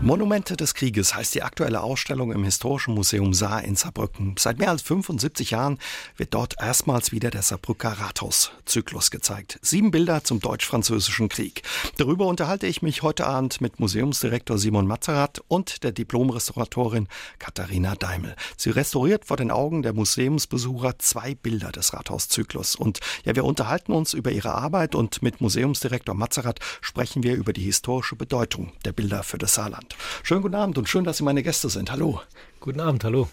Monumente des Krieges heißt die aktuelle Ausstellung im Historischen Museum Saar in Saarbrücken. Seit mehr als 75 Jahren wird dort erstmals wieder der Saarbrücker Rathauszyklus gezeigt. Sieben Bilder zum Deutsch-Französischen Krieg. Darüber unterhalte ich mich heute Abend mit Museumsdirektor Simon Mazerat und der Diplomrestauratorin Katharina Daimel. Sie restauriert vor den Augen der Museumsbesucher zwei Bilder des Rathauszyklus. Und ja, wir unterhalten uns über ihre Arbeit und mit Museumsdirektor Mazerat sprechen wir über die historische Bedeutung der Bilder für das Saarland. Abend. Schönen guten Abend und schön, dass Sie meine Gäste sind. Hallo. Guten Abend, hallo.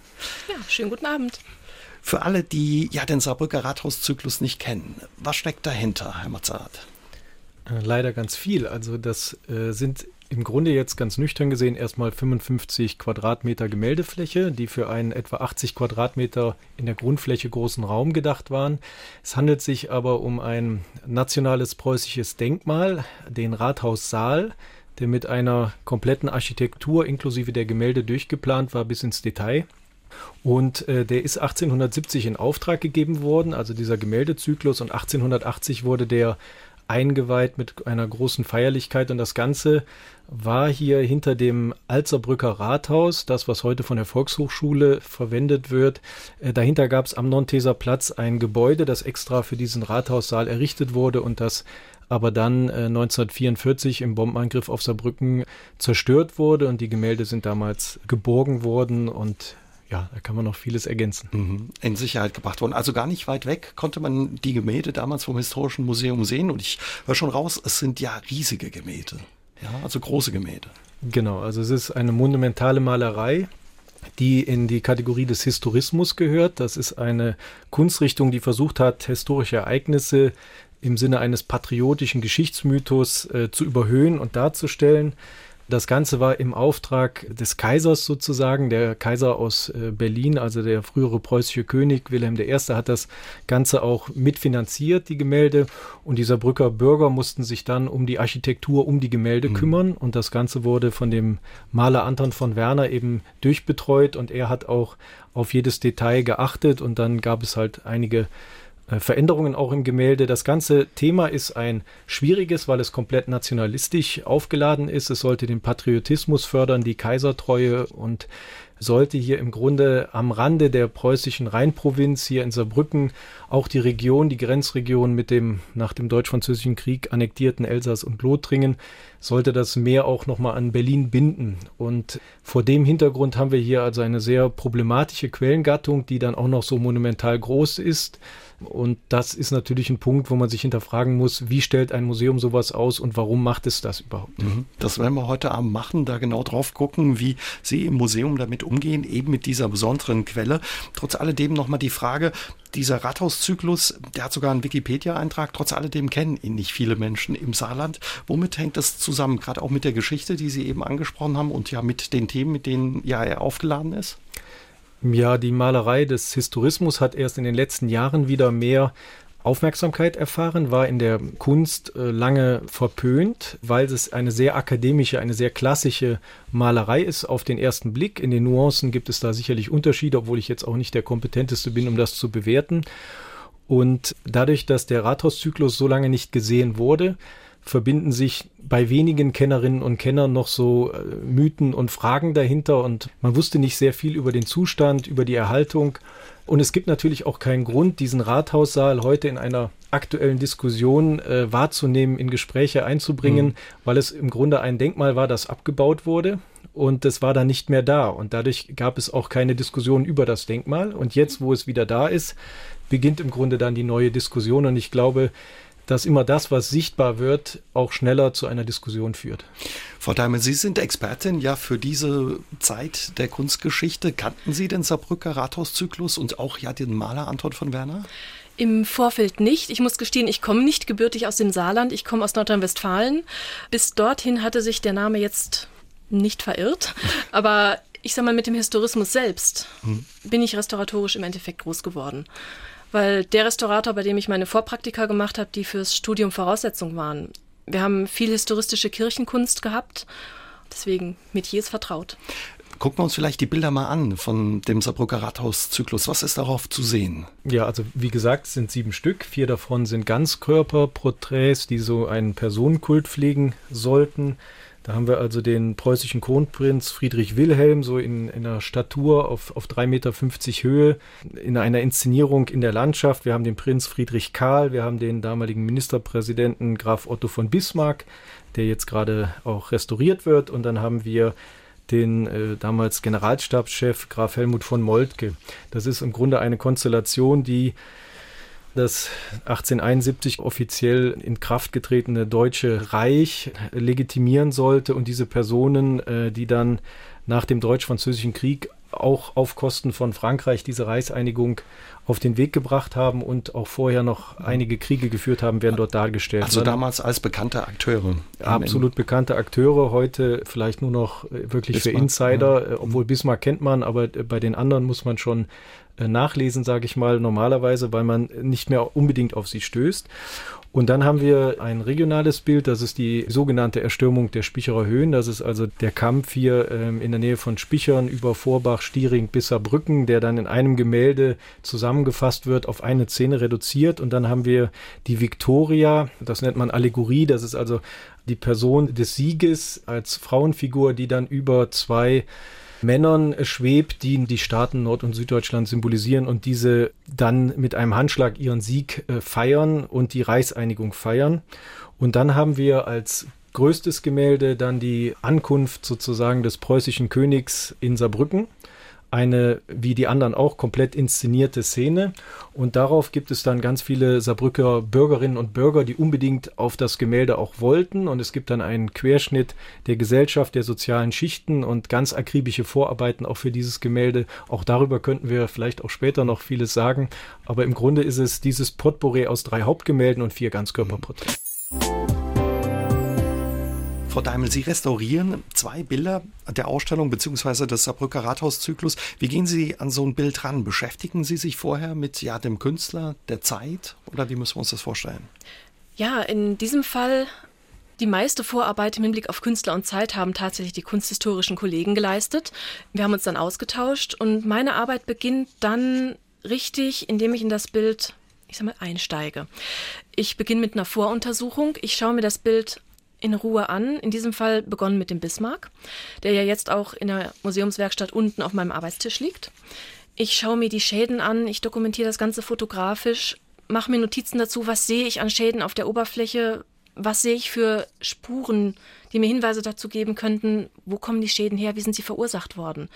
Ja, schönen guten Abend. Für alle, die ja den Saarbrücker Rathauszyklus nicht kennen, was steckt dahinter, Herr Mazarat? Äh, leider ganz viel. Also das äh, sind im Grunde jetzt ganz nüchtern gesehen erstmal 55 Quadratmeter Gemäldefläche, die für einen etwa 80 Quadratmeter in der Grundfläche großen Raum gedacht waren. Es handelt sich aber um ein nationales preußisches Denkmal, den Rathaussaal, der mit einer kompletten Architektur inklusive der Gemälde durchgeplant war bis ins Detail. Und äh, der ist 1870 in Auftrag gegeben worden, also dieser Gemäldezyklus, und 1880 wurde der eingeweiht mit einer großen Feierlichkeit und das Ganze war hier hinter dem Alzerbrücker Rathaus, das was heute von der Volkshochschule verwendet wird. Äh, dahinter gab es am Nonteser Platz ein Gebäude, das extra für diesen Rathaussaal errichtet wurde und das aber dann äh, 1944 im Bombenangriff auf Saarbrücken zerstört wurde und die Gemälde sind damals geborgen worden und ja, da kann man noch vieles ergänzen. Mhm. In Sicherheit gebracht worden. Also gar nicht weit weg konnte man die Gemälde damals vom Historischen Museum sehen und ich höre schon raus, es sind ja riesige Gemälde. Ja, also große Gemälde. Genau, also es ist eine monumentale Malerei die in die Kategorie des Historismus gehört. Das ist eine Kunstrichtung, die versucht hat, historische Ereignisse im Sinne eines patriotischen Geschichtsmythos äh, zu überhöhen und darzustellen. Das Ganze war im Auftrag des Kaisers sozusagen. Der Kaiser aus äh, Berlin, also der frühere preußische König Wilhelm I., hat das Ganze auch mitfinanziert, die Gemälde. Und dieser Brücker Bürger mussten sich dann um die Architektur, um die Gemälde mhm. kümmern. Und das Ganze wurde von dem Maler Anton von Werner eben durchbetreut. Und er hat auch auf jedes Detail geachtet. Und dann gab es halt einige Veränderungen auch im Gemälde. Das ganze Thema ist ein schwieriges, weil es komplett nationalistisch aufgeladen ist. Es sollte den Patriotismus fördern, die Kaisertreue und sollte hier im Grunde am Rande der preußischen Rheinprovinz hier in Saarbrücken auch die Region, die Grenzregion mit dem nach dem Deutsch-Französischen Krieg annektierten Elsass und Lothringen, sollte das Meer auch nochmal an Berlin binden. Und vor dem Hintergrund haben wir hier also eine sehr problematische Quellengattung, die dann auch noch so monumental groß ist und das ist natürlich ein Punkt, wo man sich hinterfragen muss, wie stellt ein Museum sowas aus und warum macht es das überhaupt? Mhm. Das werden wir heute Abend machen, da genau drauf gucken, wie Sie im Museum damit umgehen, eben mit dieser besonderen Quelle. Trotz alledem nochmal die Frage, dieser Rathauszyklus, der hat sogar einen Wikipedia-Eintrag, trotz alledem kennen ihn nicht viele Menschen im Saarland. Womit hängt das zusammen? Gerade auch mit der Geschichte, die Sie eben angesprochen haben und ja mit den Themen, mit denen ja er aufgeladen ist? Ja, die Malerei des Historismus hat erst in den letzten Jahren wieder mehr Aufmerksamkeit erfahren, war in der Kunst äh, lange verpönt, weil es eine sehr akademische, eine sehr klassische Malerei ist auf den ersten Blick. In den Nuancen gibt es da sicherlich Unterschiede, obwohl ich jetzt auch nicht der kompetenteste bin, um das zu bewerten. Und dadurch, dass der Rathauszyklus so lange nicht gesehen wurde, verbinden sich bei wenigen Kennerinnen und Kennern noch so äh, Mythen und Fragen dahinter und man wusste nicht sehr viel über den Zustand, über die Erhaltung. Und es gibt natürlich auch keinen Grund, diesen Rathaussaal heute in einer aktuellen Diskussion äh, wahrzunehmen, in Gespräche einzubringen, mhm. weil es im Grunde ein Denkmal war, das abgebaut wurde und es war dann nicht mehr da. Und dadurch gab es auch keine Diskussion über das Denkmal. Und jetzt, wo es wieder da ist, beginnt im Grunde dann die neue Diskussion. Und ich glaube, dass immer das, was sichtbar wird, auch schneller zu einer Diskussion führt. Frau Daimel, Sie sind Expertin ja für diese Zeit der Kunstgeschichte. Kannten Sie den Saarbrücker Rathauszyklus und auch ja den Maler Anton von Werner? Im Vorfeld nicht. Ich muss gestehen, ich komme nicht gebürtig aus dem Saarland, ich komme aus Nordrhein-Westfalen. Bis dorthin hatte sich der Name jetzt nicht verirrt. Aber ich sage mal, mit dem Historismus selbst hm. bin ich restauratorisch im Endeffekt groß geworden weil der Restaurator, bei dem ich meine Vorpraktika gemacht habe, die fürs Studium Voraussetzung waren. Wir haben viel historistische Kirchenkunst gehabt, deswegen Metiers vertraut. Gucken wir uns vielleicht die Bilder mal an von dem Saarbrücker Rathauszyklus. Was ist darauf zu sehen? Ja, also wie gesagt, es sind sieben Stück. Vier davon sind Ganzkörperporträts, die so einen Personenkult pflegen sollten. Da haben wir also den preußischen Kronprinz Friedrich Wilhelm, so in, in einer Statur auf, auf 3,50 Meter Höhe, in einer Inszenierung in der Landschaft. Wir haben den Prinz Friedrich Karl, wir haben den damaligen Ministerpräsidenten Graf Otto von Bismarck, der jetzt gerade auch restauriert wird. Und dann haben wir den äh, damals Generalstabschef Graf Helmut von Moltke. Das ist im Grunde eine Konstellation, die das 1871 offiziell in Kraft getretene Deutsche Reich legitimieren sollte und diese Personen, äh, die dann nach dem Deutsch-Französischen Krieg auch auf Kosten von Frankreich diese Reichseinigung auf den Weg gebracht haben und auch vorher noch einige Kriege geführt haben, werden dort dargestellt. Also damals als bekannte Akteure. Absolut bekannte Akteure, heute vielleicht nur noch äh, wirklich Bismarck, für Insider, ja. Äh, obwohl Bismarck kennt man, aber bei den anderen muss man schon äh, nachlesen, sage ich mal, normalerweise, weil man nicht mehr unbedingt auf sie stößt. Und dann haben wir ein regionales Bild, das ist die sogenannte Erstürmung der Spicherer Höhen. Das ist also der Kampf hier ähm, in der Nähe von Spichern über Vorbach, Stiering bis Saarbrücken, der dann in einem Gemälde zusammengefasst wird, auf eine Szene reduziert. Und dann haben wir die Victoria, das nennt man Allegorie, das ist also die Person des Sieges als Frauenfigur, die dann über zwei Männern schwebt, die die Staaten Nord- und Süddeutschland symbolisieren und diese dann mit einem Handschlag ihren Sieg äh, feiern und die Reichseinigung feiern. Und dann haben wir als größtes Gemälde dann die Ankunft sozusagen des preußischen Königs in Saarbrücken eine, wie die anderen auch, komplett inszenierte Szene. Und darauf gibt es dann ganz viele Saarbrücker Bürgerinnen und Bürger, die unbedingt auf das Gemälde auch wollten. Und es gibt dann einen Querschnitt der Gesellschaft, der sozialen Schichten und ganz akribische Vorarbeiten auch für dieses Gemälde. Auch darüber könnten wir vielleicht auch später noch vieles sagen. Aber im Grunde ist es dieses Potpourri aus drei Hauptgemälden und vier Ganzkörperporträts. Frau Daimel, Sie restaurieren zwei Bilder der Ausstellung bzw. des Saarbrücker Rathauszyklus. Wie gehen Sie an so ein Bild ran? Beschäftigen Sie sich vorher mit ja, dem Künstler, der Zeit oder wie müssen wir uns das vorstellen? Ja, in diesem Fall die meiste Vorarbeit im Hinblick auf Künstler und Zeit haben tatsächlich die kunsthistorischen Kollegen geleistet. Wir haben uns dann ausgetauscht und meine Arbeit beginnt dann richtig, indem ich in das Bild, ich sag mal, einsteige. Ich beginne mit einer Voruntersuchung. Ich schaue mir das Bild in Ruhe an. In diesem Fall begonnen mit dem Bismarck, der ja jetzt auch in der Museumswerkstatt unten auf meinem Arbeitstisch liegt. Ich schaue mir die Schäden an, ich dokumentiere das Ganze fotografisch, mache mir Notizen dazu, was sehe ich an Schäden auf der Oberfläche, was sehe ich für Spuren, die mir Hinweise dazu geben könnten, wo kommen die Schäden her, wie sind sie verursacht worden?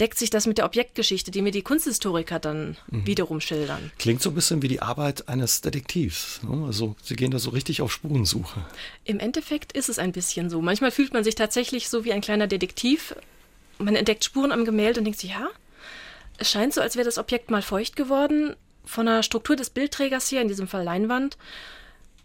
Deckt sich das mit der Objektgeschichte, die mir die Kunsthistoriker dann mhm. wiederum schildern? Klingt so ein bisschen wie die Arbeit eines Detektivs. Ne? Also Sie gehen da so richtig auf Spurensuche. Im Endeffekt ist es ein bisschen so. Manchmal fühlt man sich tatsächlich so wie ein kleiner Detektiv. Man entdeckt Spuren am Gemälde und denkt sich, ja, es scheint so, als wäre das Objekt mal feucht geworden. Von der Struktur des Bildträgers hier, in diesem Fall Leinwand,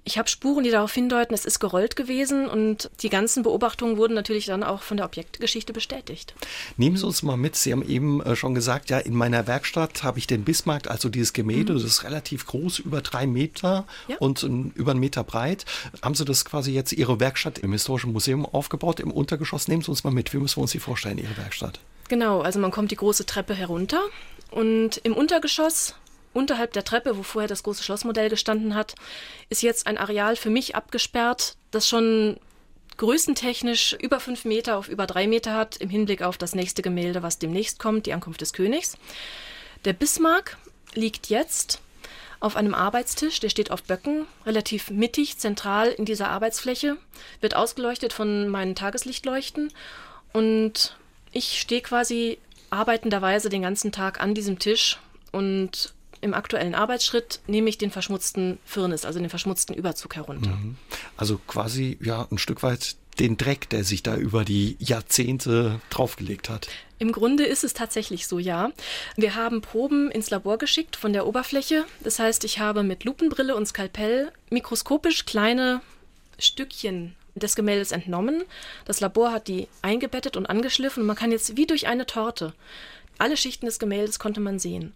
ich habe Spuren, die darauf hindeuten, es ist gerollt gewesen und die ganzen Beobachtungen wurden natürlich dann auch von der Objektgeschichte bestätigt. Nehmen Sie uns mal mit. Sie haben eben äh, schon gesagt, ja, in meiner Werkstatt habe ich den Bismarck, also dieses Gemälde, mhm. das ist relativ groß, über drei Meter ja. und über einen Meter breit. Haben Sie das quasi jetzt Ihre Werkstatt im Historischen Museum aufgebaut, im Untergeschoss? Nehmen Sie uns mal mit. Wie müssen wir uns die vorstellen, Ihre Werkstatt? Genau, also man kommt die große Treppe herunter und im Untergeschoss Unterhalb der Treppe, wo vorher das große Schlossmodell gestanden hat, ist jetzt ein Areal für mich abgesperrt, das schon größentechnisch über fünf Meter auf über drei Meter hat, im Hinblick auf das nächste Gemälde, was demnächst kommt, die Ankunft des Königs. Der Bismarck liegt jetzt auf einem Arbeitstisch, der steht auf Böcken, relativ mittig, zentral in dieser Arbeitsfläche, wird ausgeleuchtet von meinen Tageslichtleuchten und ich stehe quasi arbeitenderweise den ganzen Tag an diesem Tisch und im aktuellen Arbeitsschritt nehme ich den verschmutzten Firnis, also den verschmutzten Überzug herunter. Mhm. Also quasi ja ein Stück weit den Dreck, der sich da über die Jahrzehnte draufgelegt hat. Im Grunde ist es tatsächlich so, ja. Wir haben Proben ins Labor geschickt von der Oberfläche. Das heißt, ich habe mit Lupenbrille und Skalpell mikroskopisch kleine Stückchen des Gemäldes entnommen. Das Labor hat die eingebettet und angeschliffen man kann jetzt wie durch eine Torte alle Schichten des Gemäldes konnte man sehen.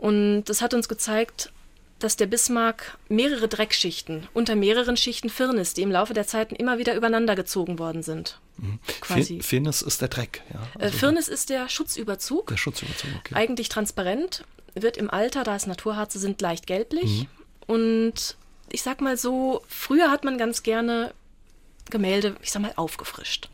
Und das hat uns gezeigt, dass der Bismarck mehrere Dreckschichten unter mehreren Schichten Firnis, die im Laufe der Zeiten immer wieder übereinander gezogen worden sind. Mhm. Quasi. Firnis ist der Dreck. Ja? Äh, also Firnis ist der Schutzüberzug. Der Schutzüberzug, okay. Eigentlich transparent, wird im Alter, da es Naturharze sind, leicht gelblich. Mhm. Und ich sag mal so, früher hat man ganz gerne Gemälde, ich sag mal, aufgefrischt.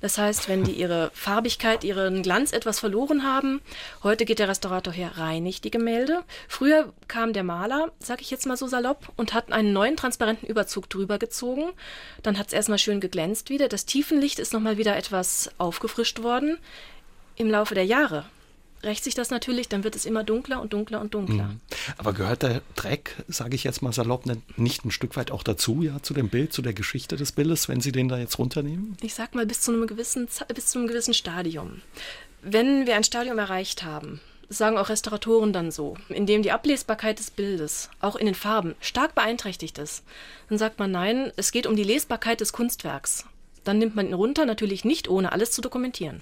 Das heißt, wenn die ihre Farbigkeit, ihren Glanz etwas verloren haben, heute geht der Restaurator her, reinigt die Gemälde. Früher kam der Maler, sag ich jetzt mal so salopp, und hat einen neuen transparenten Überzug drüber gezogen. Dann hat es erstmal schön geglänzt wieder. Das Tiefenlicht ist nochmal wieder etwas aufgefrischt worden. Im Laufe der Jahre rächt sich das natürlich, dann wird es immer dunkler und dunkler und dunkler. Mhm. Aber gehört der Dreck, sage ich jetzt mal salopp, nicht ein Stück weit auch dazu, ja, zu dem Bild, zu der Geschichte des Bildes, wenn Sie den da jetzt runternehmen? Ich sag mal bis zu einem gewissen, bis zu einem gewissen Stadium. Wenn wir ein Stadium erreicht haben, sagen auch Restauratoren dann so, in dem die Ablesbarkeit des Bildes, auch in den Farben, stark beeinträchtigt ist, dann sagt man nein, es geht um die Lesbarkeit des Kunstwerks dann nimmt man ihn runter, natürlich nicht ohne alles zu dokumentieren.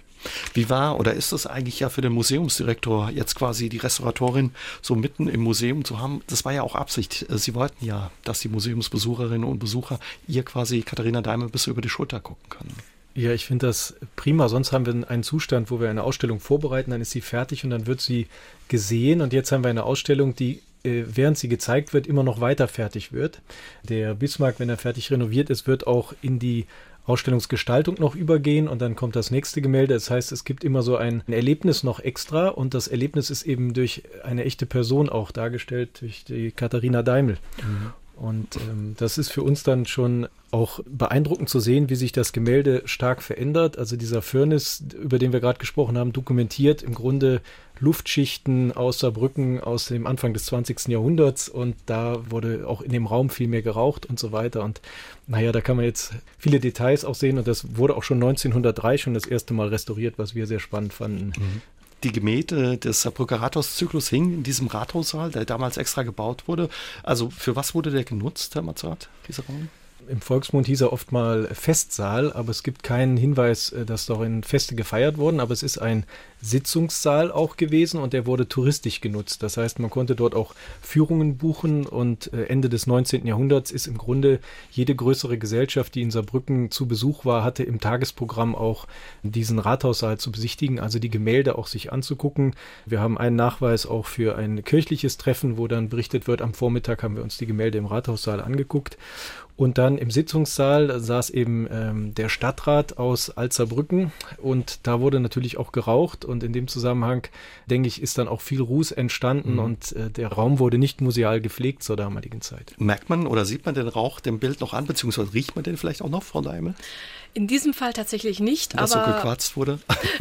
Wie war oder ist es eigentlich ja für den Museumsdirektor, jetzt quasi die Restauratorin so mitten im Museum zu haben? Das war ja auch Absicht. Sie wollten ja, dass die Museumsbesucherinnen und Besucher ihr quasi Katharina Daimel bis über die Schulter gucken können. Ja, ich finde das prima. Sonst haben wir einen Zustand, wo wir eine Ausstellung vorbereiten, dann ist sie fertig und dann wird sie gesehen. Und jetzt haben wir eine Ausstellung, die äh, während sie gezeigt wird, immer noch weiter fertig wird. Der Bismarck, wenn er fertig renoviert ist, wird auch in die Ausstellungsgestaltung noch übergehen und dann kommt das nächste Gemälde. Das heißt, es gibt immer so ein Erlebnis noch extra und das Erlebnis ist eben durch eine echte Person auch dargestellt, durch die Katharina Daimel. Mhm. Und ähm, das ist für uns dann schon auch beeindruckend zu sehen, wie sich das Gemälde stark verändert. Also dieser Furnace, über den wir gerade gesprochen haben, dokumentiert im Grunde Luftschichten aus Saarbrücken aus dem Anfang des 20. Jahrhunderts und da wurde auch in dem Raum viel mehr geraucht und so weiter. Und naja, da kann man jetzt viele Details auch sehen und das wurde auch schon 1903 schon das erste Mal restauriert, was wir sehr spannend fanden. Mhm die Gemäte des Saarbrücker Rathauszyklus hingen in diesem Rathaussaal, der damals extra gebaut wurde. Also für was wurde der genutzt, Herr Mazzart, dieser Raum? Im Volksmund hieß er oft mal Festsaal, aber es gibt keinen Hinweis, äh, dass darin Feste gefeiert wurden. Aber es ist ein Sitzungssaal auch gewesen und der wurde touristisch genutzt. Das heißt, man konnte dort auch Führungen buchen und äh, Ende des 19. Jahrhunderts ist im Grunde jede größere Gesellschaft, die in Saarbrücken zu Besuch war, hatte im Tagesprogramm auch diesen Rathaussaal zu besichtigen, also die Gemälde auch sich anzugucken. Wir haben einen Nachweis auch für ein kirchliches Treffen, wo dann berichtet wird, am Vormittag haben wir uns die Gemälde im Rathaussaal angeguckt. Und dann im Sitzungssaal saß eben ähm, der Stadtrat aus Alzerbrücken und da wurde natürlich auch geraucht und in dem Zusammenhang, denke ich, ist dann auch viel Ruß entstanden mhm. und äh, der Raum wurde nicht museal gepflegt zur damaligen Zeit. Merkt man oder sieht man den Rauch dem Bild noch an, beziehungsweise riecht man den vielleicht auch noch, Frau Daimel? In diesem Fall tatsächlich nicht. Was aber so gequarzt wurde?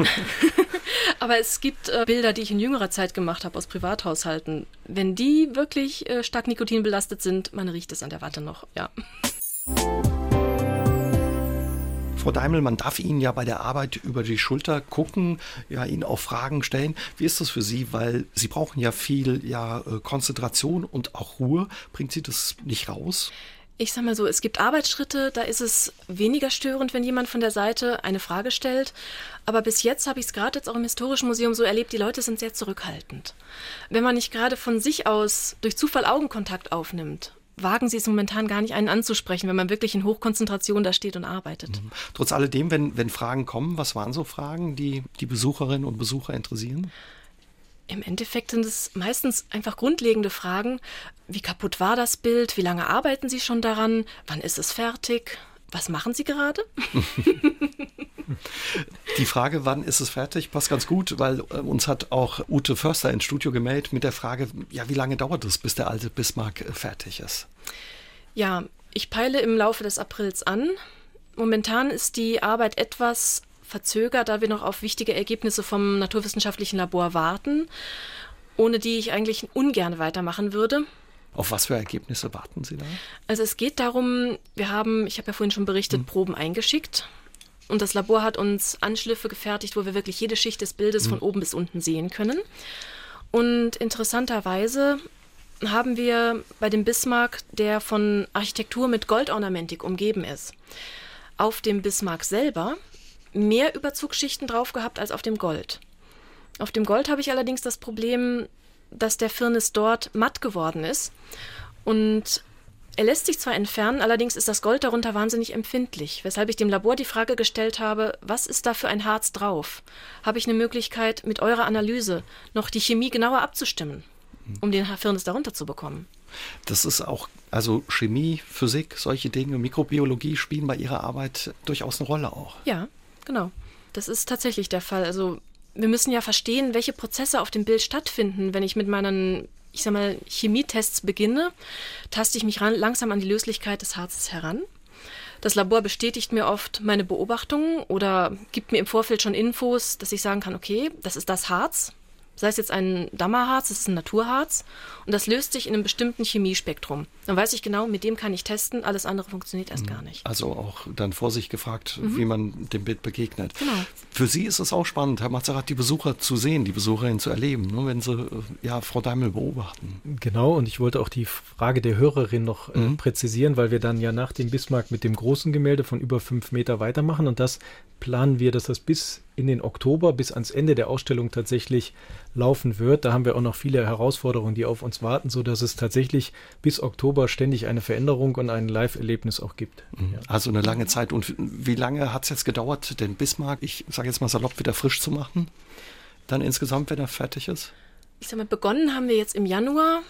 aber es gibt äh, Bilder, die ich in jüngerer Zeit gemacht habe aus Privathaushalten. Wenn die wirklich äh, stark nikotinbelastet sind, man riecht es an der Warte noch, ja. Frau Daimel, man darf Ihnen ja bei der Arbeit über die Schulter gucken, ja, Ihnen auch Fragen stellen. Wie ist das für Sie? Weil Sie brauchen ja viel ja, äh, Konzentration und auch Ruhe. Bringt Sie das nicht raus? Ich sag mal so, es gibt Arbeitsschritte, da ist es weniger störend, wenn jemand von der Seite eine Frage stellt. Aber bis jetzt habe ich es gerade jetzt auch im Historischen Museum so erlebt, die Leute sind sehr zurückhaltend. Wenn man nicht gerade von sich aus durch Zufall Augenkontakt aufnimmt wagen sie es momentan gar nicht, einen anzusprechen, wenn man wirklich in Hochkonzentration da steht und arbeitet. Mhm. Trotz alledem, wenn, wenn Fragen kommen, was waren so Fragen, die die Besucherinnen und Besucher interessieren? Im Endeffekt sind es meistens einfach grundlegende Fragen. Wie kaputt war das Bild? Wie lange arbeiten Sie schon daran? Wann ist es fertig? Was machen Sie gerade? Die Frage, wann ist es fertig, passt ganz gut, weil äh, uns hat auch Ute Förster ins Studio gemeldet mit der Frage, ja, wie lange dauert es, bis der alte Bismarck äh, fertig ist? Ja, ich peile im Laufe des Aprils an. Momentan ist die Arbeit etwas verzögert, da wir noch auf wichtige Ergebnisse vom naturwissenschaftlichen Labor warten, ohne die ich eigentlich ungern weitermachen würde. Auf was für Ergebnisse warten Sie da? Also es geht darum, wir haben, ich habe ja vorhin schon berichtet, hm. Proben eingeschickt. Und das Labor hat uns Anschliffe gefertigt, wo wir wirklich jede Schicht des Bildes hm. von oben bis unten sehen können. Und interessanterweise haben wir bei dem Bismarck, der von Architektur mit Goldornamentik umgeben ist, auf dem Bismarck selber mehr Überzugsschichten drauf gehabt als auf dem Gold. Auf dem Gold habe ich allerdings das Problem, dass der Firnis dort matt geworden ist. Und er lässt sich zwar entfernen, allerdings ist das Gold darunter wahnsinnig empfindlich, weshalb ich dem Labor die Frage gestellt habe, was ist da für ein Harz drauf? Habe ich eine Möglichkeit, mit eurer Analyse noch die Chemie genauer abzustimmen, um den Firnis darunter zu bekommen? Das ist auch, also Chemie, Physik, solche Dinge, Mikrobiologie spielen bei Ihrer Arbeit durchaus eine Rolle auch. Ja, genau. Das ist tatsächlich der Fall. Also wir müssen ja verstehen, welche Prozesse auf dem Bild stattfinden, wenn ich mit meinen ich sag mal, Chemietests beginne, taste ich mich ran, langsam an die Löslichkeit des Harzes heran. Das Labor bestätigt mir oft meine Beobachtungen oder gibt mir im Vorfeld schon Infos, dass ich sagen kann, okay, das ist das Harz, sei es jetzt ein Dammerharz, das ist ein Naturharz und das löst sich in einem bestimmten Chemiespektrum. Dann weiß ich genau, mit dem kann ich testen, alles andere funktioniert erst gar nicht. Also auch dann vor sich gefragt, mhm. wie man dem Bild begegnet. Genau. Für Sie ist es auch spannend, Herr Mazerat, die Besucher zu sehen, die Besucherin zu erleben, ne, wenn Sie äh, ja Frau Daimel beobachten. Genau, und ich wollte auch die Frage der Hörerin noch äh, mhm. präzisieren, weil wir dann ja nach dem Bismarck mit dem großen Gemälde von über fünf Meter weitermachen und das planen wir, dass das bis in den Oktober, bis ans Ende der Ausstellung tatsächlich laufen wird. Da haben wir auch noch viele Herausforderungen, die auf uns warten, sodass es tatsächlich bis Oktober ständig eine Veränderung und ein Live-Erlebnis auch gibt. Mhm. Also eine lange Zeit. Und wie lange hat es jetzt gedauert, den Bismarck, ich sage jetzt mal salopp, wieder frisch zu machen? Dann insgesamt, wenn er fertig ist? Ich sage mal, begonnen haben wir jetzt im Januar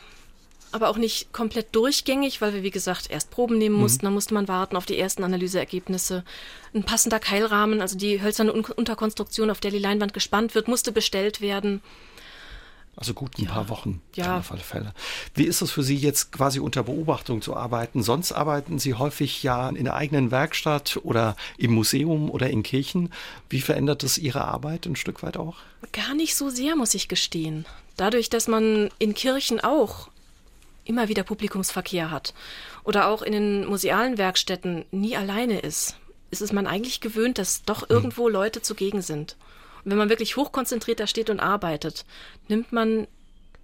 aber auch nicht komplett durchgängig, weil wir, wie gesagt, erst Proben nehmen mhm. mussten. Mhm. Dann musste man warten auf die ersten Analyseergebnisse. Ein passender Keilrahmen, also die hölzerne Unterkonstruktion, auf der die Leinwand gespannt wird, musste bestellt werden. Also gut ein ja. paar Wochen ja. auf alle Fälle. Wie ist es für Sie jetzt quasi unter Beobachtung zu arbeiten? Sonst arbeiten Sie häufig ja in der eigenen Werkstatt oder im Museum oder in Kirchen. Wie verändert es Ihre Arbeit ein Stück weit auch? Gar nicht so sehr, muss ich gestehen. Dadurch, dass man in Kirchen auch immer wieder Publikumsverkehr hat oder auch in den musealen Werkstätten nie alleine ist, ist es man eigentlich gewöhnt, dass doch hm. irgendwo Leute zugegen sind. Und wenn man wirklich hochkonzentriert da steht und arbeitet, nimmt man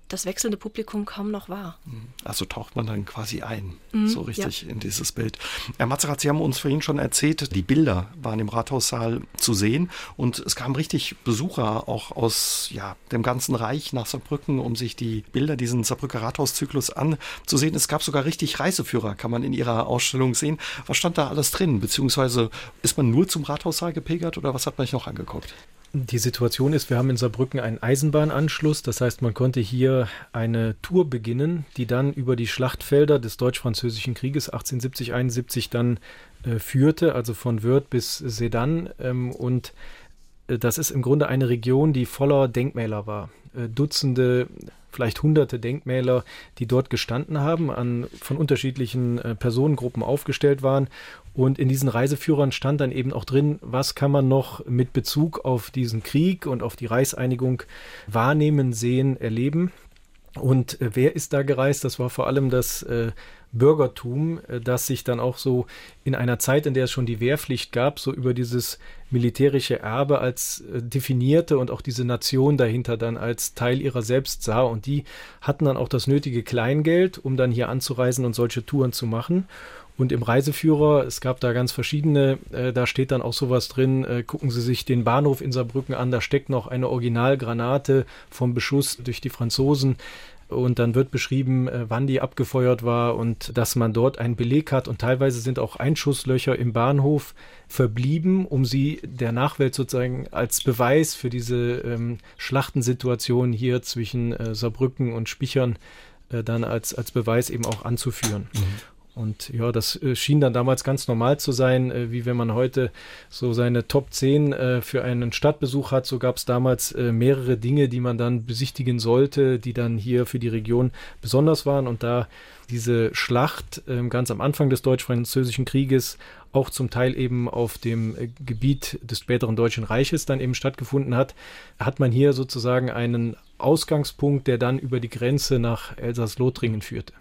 das wechselnde Publikum kaum noch wahr. Also taucht man dann quasi ein, mhm, so richtig ja. in dieses Bild. Herr Mazerat, Sie haben uns vorhin schon erzählt, die Bilder waren im Rathaussaal zu sehen und es kamen richtig Besucher auch aus ja, dem ganzen Reich nach Saarbrücken, um sich die Bilder, diesen Saarbrücker Rathauszyklus anzusehen. Es gab sogar richtig Reiseführer, kann man in Ihrer Ausstellung sehen. Was stand da alles drin? Beziehungsweise ist man nur zum Rathaussaal gepilgert oder was hat man sich noch angeguckt? Die Situation ist, wir haben in Saarbrücken einen Eisenbahnanschluss. Das heißt, man konnte hier eine Tour beginnen, die dann über die Schlachtfelder des Deutsch-Französischen Krieges 1870-71 dann äh, führte, also von Wörth bis Sedan. Ähm, und äh, das ist im Grunde eine Region, die voller Denkmäler war. Äh, Dutzende vielleicht hunderte Denkmäler, die dort gestanden haben, an, von unterschiedlichen äh, Personengruppen aufgestellt waren. Und in diesen Reiseführern stand dann eben auch drin, was kann man noch mit Bezug auf diesen Krieg und auf die Reichseinigung wahrnehmen, sehen, erleben. Und äh, wer ist da gereist? Das war vor allem das äh, Bürgertum, äh, das sich dann auch so in einer Zeit, in der es schon die Wehrpflicht gab, so über dieses militärische Erbe als äh, definierte und auch diese Nation dahinter dann als Teil ihrer selbst sah. Und die hatten dann auch das nötige Kleingeld, um dann hier anzureisen und solche Touren zu machen. Und im Reiseführer, es gab da ganz verschiedene, äh, da steht dann auch sowas drin, äh, gucken Sie sich den Bahnhof in Saarbrücken an, da steckt noch eine Originalgranate vom Beschuss durch die Franzosen. Und dann wird beschrieben, äh, wann die abgefeuert war und dass man dort einen Beleg hat. Und teilweise sind auch Einschusslöcher im Bahnhof verblieben, um sie der Nachwelt sozusagen als Beweis für diese ähm, Schlachtensituation hier zwischen äh, Saarbrücken und Spichern äh, dann als, als Beweis eben auch anzuführen. Mhm. Und ja, das äh, schien dann damals ganz normal zu sein, äh, wie wenn man heute so seine Top 10 äh, für einen Stadtbesuch hat. So gab es damals mehrere Dinge, die man dann besichtigen sollte, die dann hier für die Region besonders waren. Und da diese Schlacht ähm, ganz am Anfang des Deutsch-Französischen Krieges auch zum Teil eben auf dem Gebiet des späteren Deutschen Reiches dann eben stattgefunden hat, hat man hier sozusagen einen Ausgangspunkt, der dann über die Grenze nach Elsass-Lothringen führte.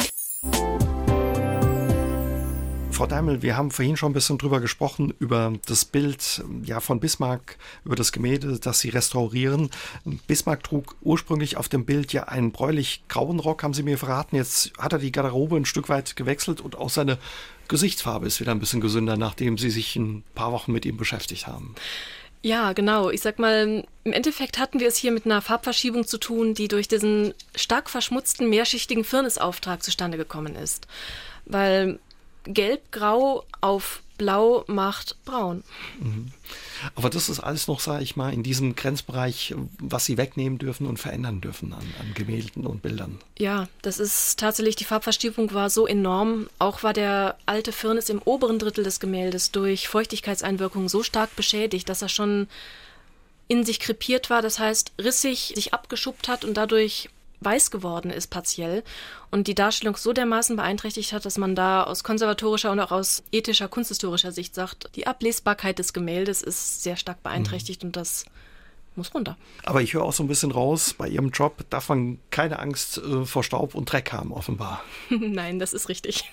Frau Daimel, wir haben vorhin schon ein bisschen drüber gesprochen, über das Bild ja, von Bismarck, über das Gemälde, das Sie restaurieren. Bismarck trug ursprünglich auf dem Bild ja einen bräulich-grauen Rock, haben Sie mir verraten. Jetzt hat er die Garderobe ein Stück weit gewechselt und auch seine Gesichtsfarbe ist wieder ein bisschen gesünder, nachdem Sie sich ein paar Wochen mit ihm beschäftigt haben. Ja, genau. Ich sag mal, im Endeffekt hatten wir es hier mit einer Farbverschiebung zu tun, die durch diesen stark verschmutzten mehrschichtigen Firnisauftrag zustande gekommen ist. Weil gelb-grau auf blau macht braun. Mhm. Aber das ist alles noch, sage ich mal, in diesem Grenzbereich, was Sie wegnehmen dürfen und verändern dürfen an, an Gemälden und Bildern. Ja, das ist tatsächlich, die Farbverstiefung war so enorm. Auch war der alte Firnis im oberen Drittel des Gemäldes durch Feuchtigkeitseinwirkungen so stark beschädigt, dass er schon in sich krepiert war, das heißt rissig sich abgeschuppt hat und dadurch weiß geworden ist partiell und die Darstellung so dermaßen beeinträchtigt hat, dass man da aus konservatorischer und auch aus ethischer, kunsthistorischer Sicht sagt, die Ablesbarkeit des Gemäldes ist sehr stark beeinträchtigt mhm. und das muss runter. Aber ich höre auch so ein bisschen raus, bei Ihrem Job darf man keine Angst äh, vor Staub und Dreck haben, offenbar. Nein, das ist richtig.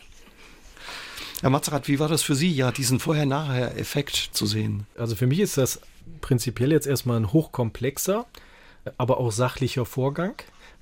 Herr Mazerat, wie war das für Sie, ja, diesen Vorher-Nachher-Effekt zu sehen? Also für mich ist das prinzipiell jetzt erstmal ein hochkomplexer, aber auch sachlicher Vorgang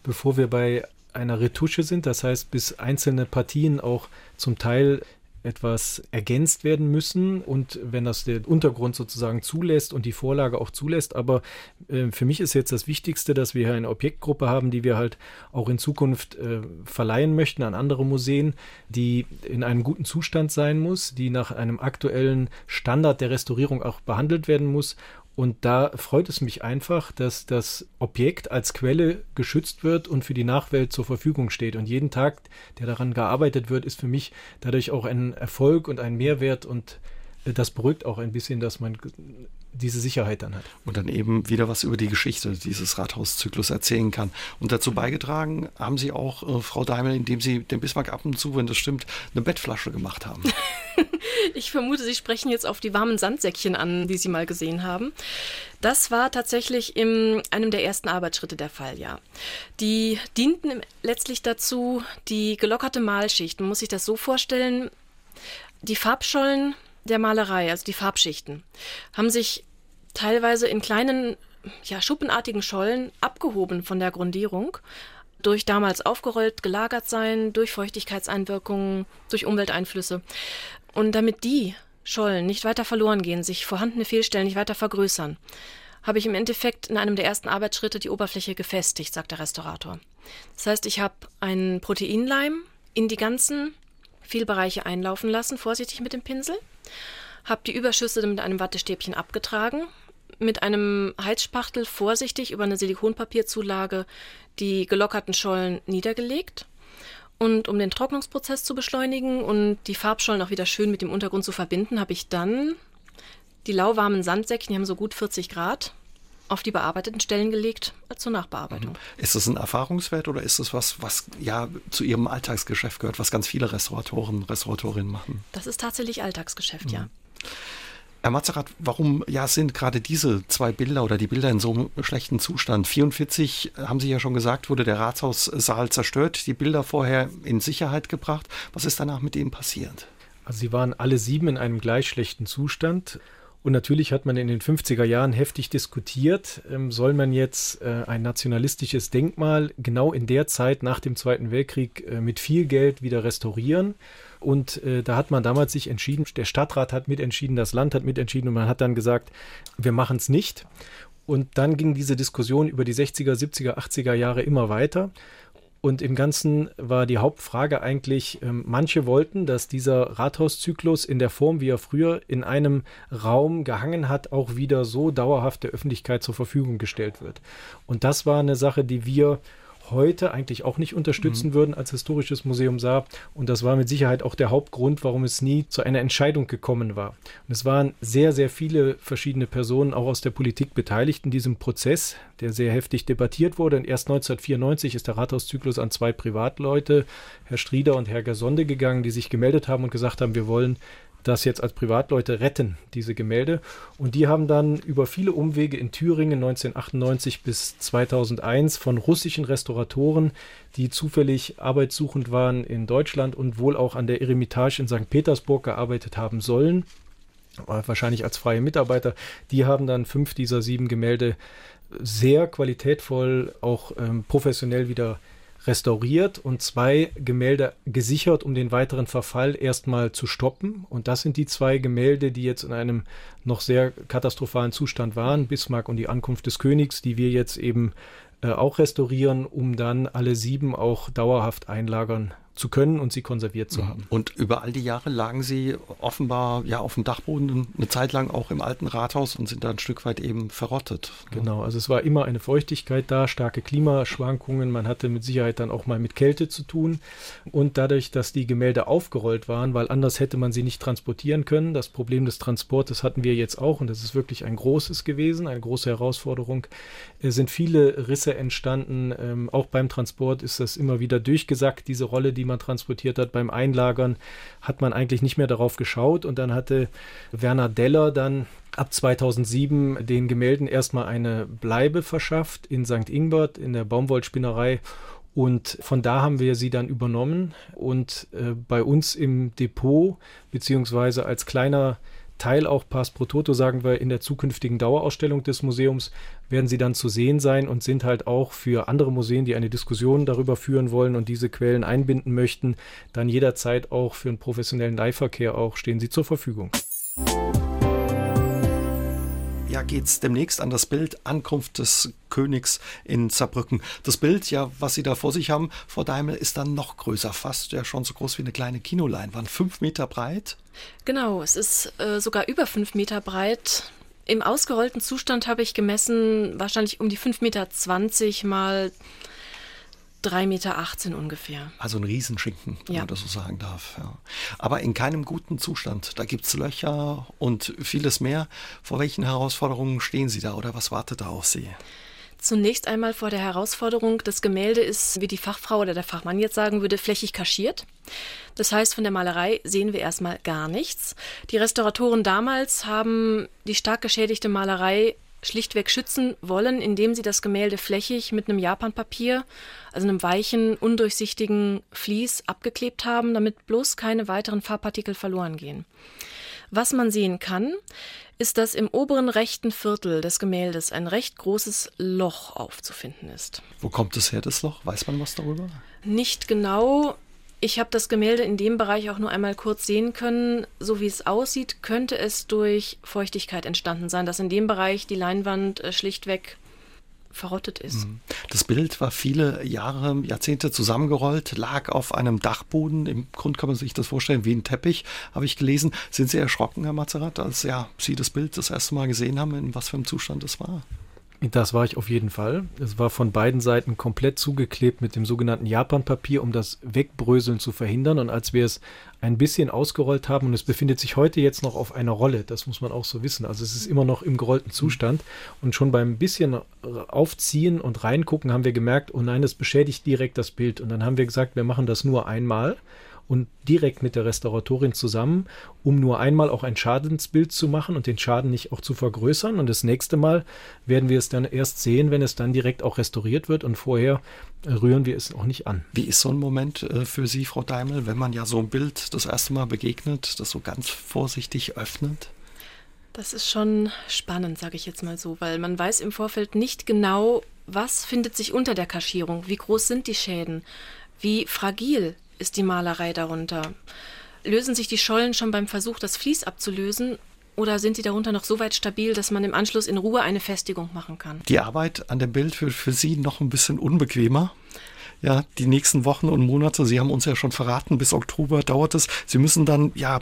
bevor wir bei einer Retusche sind, das heißt, bis einzelne Partien auch zum Teil etwas ergänzt werden müssen und wenn das der Untergrund sozusagen zulässt und die Vorlage auch zulässt. Aber äh, für mich ist jetzt das Wichtigste, dass wir hier eine Objektgruppe haben, die wir halt auch in Zukunft äh, verleihen möchten an andere Museen, die in einem guten Zustand sein muss, die nach einem aktuellen Standard der Restaurierung auch behandelt werden muss und da freut es mich einfach, dass das Objekt als Quelle geschützt wird und für die Nachwelt zur Verfügung steht. Und jeden Tag, der daran gearbeitet wird, ist für mich dadurch auch ein Erfolg und ein Mehrwert. Und äh, das beruhigt auch ein bisschen, dass man diese Sicherheit dann hat. Und dann eben wieder was über die Geschichte dieses Rathauszyklus erzählen kann. Und dazu beigetragen haben Sie auch, äh, Frau Daimel, indem Sie dem Bismarck ab und zu, wenn das stimmt, eine Bettflasche gemacht haben. ich vermute, Sie sprechen jetzt auf die warmen Sandsäckchen an, die Sie mal gesehen haben. Das war tatsächlich in einem der ersten Arbeitsschritte der Fall, ja. Die dienten letztlich dazu, die gelockerte Malschicht. Man muss sich das so vorstellen, die Farbschollen der Malerei, also die Farbschichten, haben sich teilweise in kleinen, ja, schuppenartigen Schollen abgehoben von der Grundierung, durch damals aufgerollt gelagert sein, durch Feuchtigkeitseinwirkungen, durch Umwelteinflüsse. Und damit die Schollen nicht weiter verloren gehen, sich vorhandene Fehlstellen nicht weiter vergrößern, habe ich im Endeffekt in einem der ersten Arbeitsschritte die Oberfläche gefestigt, sagt der Restaurator. Das heißt, ich habe einen Proteinleim in die ganzen Fehlbereiche einlaufen lassen, vorsichtig mit dem Pinsel, habe die Überschüsse mit einem Wattestäbchen abgetragen, mit einem Heizspachtel vorsichtig über eine Silikonpapierzulage die gelockerten Schollen niedergelegt. Und um den Trocknungsprozess zu beschleunigen und die Farbschollen auch wieder schön mit dem Untergrund zu verbinden, habe ich dann die lauwarmen Sandsäckchen, die haben so gut 40 Grad, auf die bearbeiteten Stellen gelegt zur Nachbearbeitung. Mhm. Ist das ein Erfahrungswert oder ist das was, was ja zu Ihrem Alltagsgeschäft gehört, was ganz viele Restauratoren, Restauratorinnen machen? Das ist tatsächlich Alltagsgeschäft, mhm. ja. Herr Mazerat, warum ja, sind gerade diese zwei Bilder oder die Bilder in so einem schlechten Zustand? 44, haben Sie ja schon gesagt, wurde der Ratshaussaal zerstört, die Bilder vorher in Sicherheit gebracht. Was ist danach mit ihnen passiert? Also sie waren alle sieben in einem gleich schlechten Zustand. Und natürlich hat man in den 50er Jahren heftig diskutiert, ähm, soll man jetzt äh, ein nationalistisches Denkmal genau in der Zeit nach dem Zweiten Weltkrieg äh, mit viel Geld wieder restaurieren. Und äh, da hat man damals sich entschieden, der Stadtrat hat mitentschieden, das Land hat mitentschieden und man hat dann gesagt, wir machen es nicht. Und dann ging diese Diskussion über die 60er, 70er, 80er Jahre immer weiter. Und im Ganzen war die Hauptfrage eigentlich, ähm, manche wollten, dass dieser Rathauszyklus in der Form, wie er früher in einem Raum gehangen hat, auch wieder so dauerhaft der Öffentlichkeit zur Verfügung gestellt wird. Und das war eine Sache, die wir heute eigentlich auch nicht unterstützen mhm. würden als historisches Museum Saar. Und das war mit Sicherheit auch der Hauptgrund, warum es nie zu einer Entscheidung gekommen war. Und es waren sehr, sehr viele verschiedene Personen auch aus der Politik beteiligt in diesem Prozess, der sehr heftig debattiert wurde. Und erst 1994 ist der Rathauszyklus an zwei Privatleute, Herr Strieder und Herr Gersonde, gegangen, die sich gemeldet haben und gesagt haben, wir wollen das jetzt als Privatleute retten, diese Gemälde. Und die haben dann über viele Umwege in Thüringen 1998 bis 2001 von russischen Restauratoren, die zufällig arbeitssuchend waren in Deutschland und wohl auch an der Eremitage in St. Petersburg gearbeitet haben sollen, wahrscheinlich als freie Mitarbeiter, die haben dann fünf dieser sieben Gemälde sehr qualitätvoll, auch ähm, professionell wieder restauriert und zwei Gemälde gesichert, um den weiteren Verfall erstmal zu stoppen. Und das sind die zwei Gemälde, die jetzt in einem noch sehr katastrophalen Zustand waren, Bismarck und die Ankunft des Königs, die wir jetzt eben äh, auch restaurieren, um dann alle sieben auch dauerhaft einlagern zu können und sie konserviert zu mhm. haben. Und über all die Jahre lagen sie offenbar ja auf dem Dachboden eine Zeit lang auch im alten Rathaus und sind da ein Stück weit eben verrottet. Genau, also es war immer eine Feuchtigkeit da, starke Klimaschwankungen, man hatte mit Sicherheit dann auch mal mit Kälte zu tun und dadurch, dass die Gemälde aufgerollt waren, weil anders hätte man sie nicht transportieren können. Das Problem des Transportes hatten wir jetzt auch und das ist wirklich ein großes gewesen, eine große Herausforderung. Es sind viele Risse entstanden, ähm, auch beim Transport ist das immer wieder durchgesackt, diese Rolle, die man transportiert hat. Beim Einlagern hat man eigentlich nicht mehr darauf geschaut und dann hatte Werner Deller dann ab 2007 den Gemälden erstmal eine Bleibe verschafft in St. Ingbert in der Baumwollspinnerei und von da haben wir sie dann übernommen und äh, bei uns im Depot beziehungsweise als kleiner Teil auch Pass pro Toto, sagen wir, in der zukünftigen Dauerausstellung des Museums werden sie dann zu sehen sein und sind halt auch für andere Museen, die eine Diskussion darüber führen wollen und diese Quellen einbinden möchten, dann jederzeit auch für einen professionellen Leihverkehr auch stehen sie zur Verfügung ja, geht es demnächst an das Bild Ankunft des Königs in Saarbrücken. Das Bild, ja, was Sie da vor sich haben, Frau Daimel, ist dann noch größer, fast ja schon so groß wie eine kleine Kinoleinwand, fünf Meter breit. Genau, es ist äh, sogar über fünf Meter breit. Im ausgerollten Zustand habe ich gemessen, wahrscheinlich um die 5,20 Meter mal 3,18 Meter ungefähr. Also ein Riesenschinken, wenn ja. man das so sagen darf. Ja. Aber in keinem guten Zustand. Da gibt es Löcher und vieles mehr. Vor welchen Herausforderungen stehen Sie da oder was wartet da auf Sie? Zunächst einmal vor der Herausforderung, das Gemälde ist, wie die Fachfrau oder der Fachmann jetzt sagen würde, flächig kaschiert. Das heißt, von der Malerei sehen wir erstmal gar nichts. Die Restauratoren damals haben die stark geschädigte Malerei schlichtweg schützen wollen, indem sie das Gemälde flächig mit einem Japanpapier, also einem weichen, undurchsichtigen Vlies abgeklebt haben, damit bloß keine weiteren Farbpartikel verloren gehen. Was man sehen kann, ist, dass im oberen rechten Viertel des Gemäldes ein recht großes Loch aufzufinden ist. Wo kommt es her, das Loch? Weiß man was darüber? Nicht genau. Ich habe das Gemälde in dem Bereich auch nur einmal kurz sehen können. So wie es aussieht, könnte es durch Feuchtigkeit entstanden sein, dass in dem Bereich die Leinwand äh, schlichtweg verrottet ist. Mhm. Das Bild war viele Jahre, Jahrzehnte zusammengerollt, lag auf einem Dachboden. Im Grund kann man sich das vorstellen wie ein Teppich, habe ich gelesen. Sind Sie erschrocken, Herr Mazerat, als ja, Sie das Bild das erste Mal gesehen haben, in was für einem Zustand es war? Das war ich auf jeden Fall. Es war von beiden Seiten komplett zugeklebt mit dem sogenannten Japanpapier, um das Wegbröseln zu verhindern. Und als wir es ein bisschen ausgerollt haben, und es befindet sich heute jetzt noch auf einer Rolle, das muss man auch so wissen. Also es ist immer noch im gerollten Zustand. Und schon beim bisschen Aufziehen und reingucken haben wir gemerkt, oh nein, es beschädigt direkt das Bild. Und dann haben wir gesagt, wir machen das nur einmal und direkt mit der Restauratorin zusammen, um nur einmal auch ein Schadensbild zu machen und den Schaden nicht auch zu vergrößern. Und das nächste Mal werden wir es dann erst sehen, wenn es dann direkt auch restauriert wird und vorher rühren wir es auch nicht an. Wie ist so ein Moment äh, für Sie, Frau Daimel, wenn man ja so ein Bild das erste Mal begegnet, das so ganz vorsichtig öffnet? Das ist schon spannend, sage ich jetzt mal so, weil man weiß im Vorfeld nicht genau, was findet sich unter der Kaschierung, wie groß sind die Schäden, wie fragil ist die Malerei darunter? Lösen sich die Schollen schon beim Versuch, das Vlies abzulösen? Oder sind sie darunter noch so weit stabil, dass man im Anschluss in Ruhe eine Festigung machen kann? Die Arbeit an dem Bild wird für Sie noch ein bisschen unbequemer. Ja, die nächsten Wochen und Monate, Sie haben uns ja schon verraten, bis Oktober dauert es. Sie müssen dann ja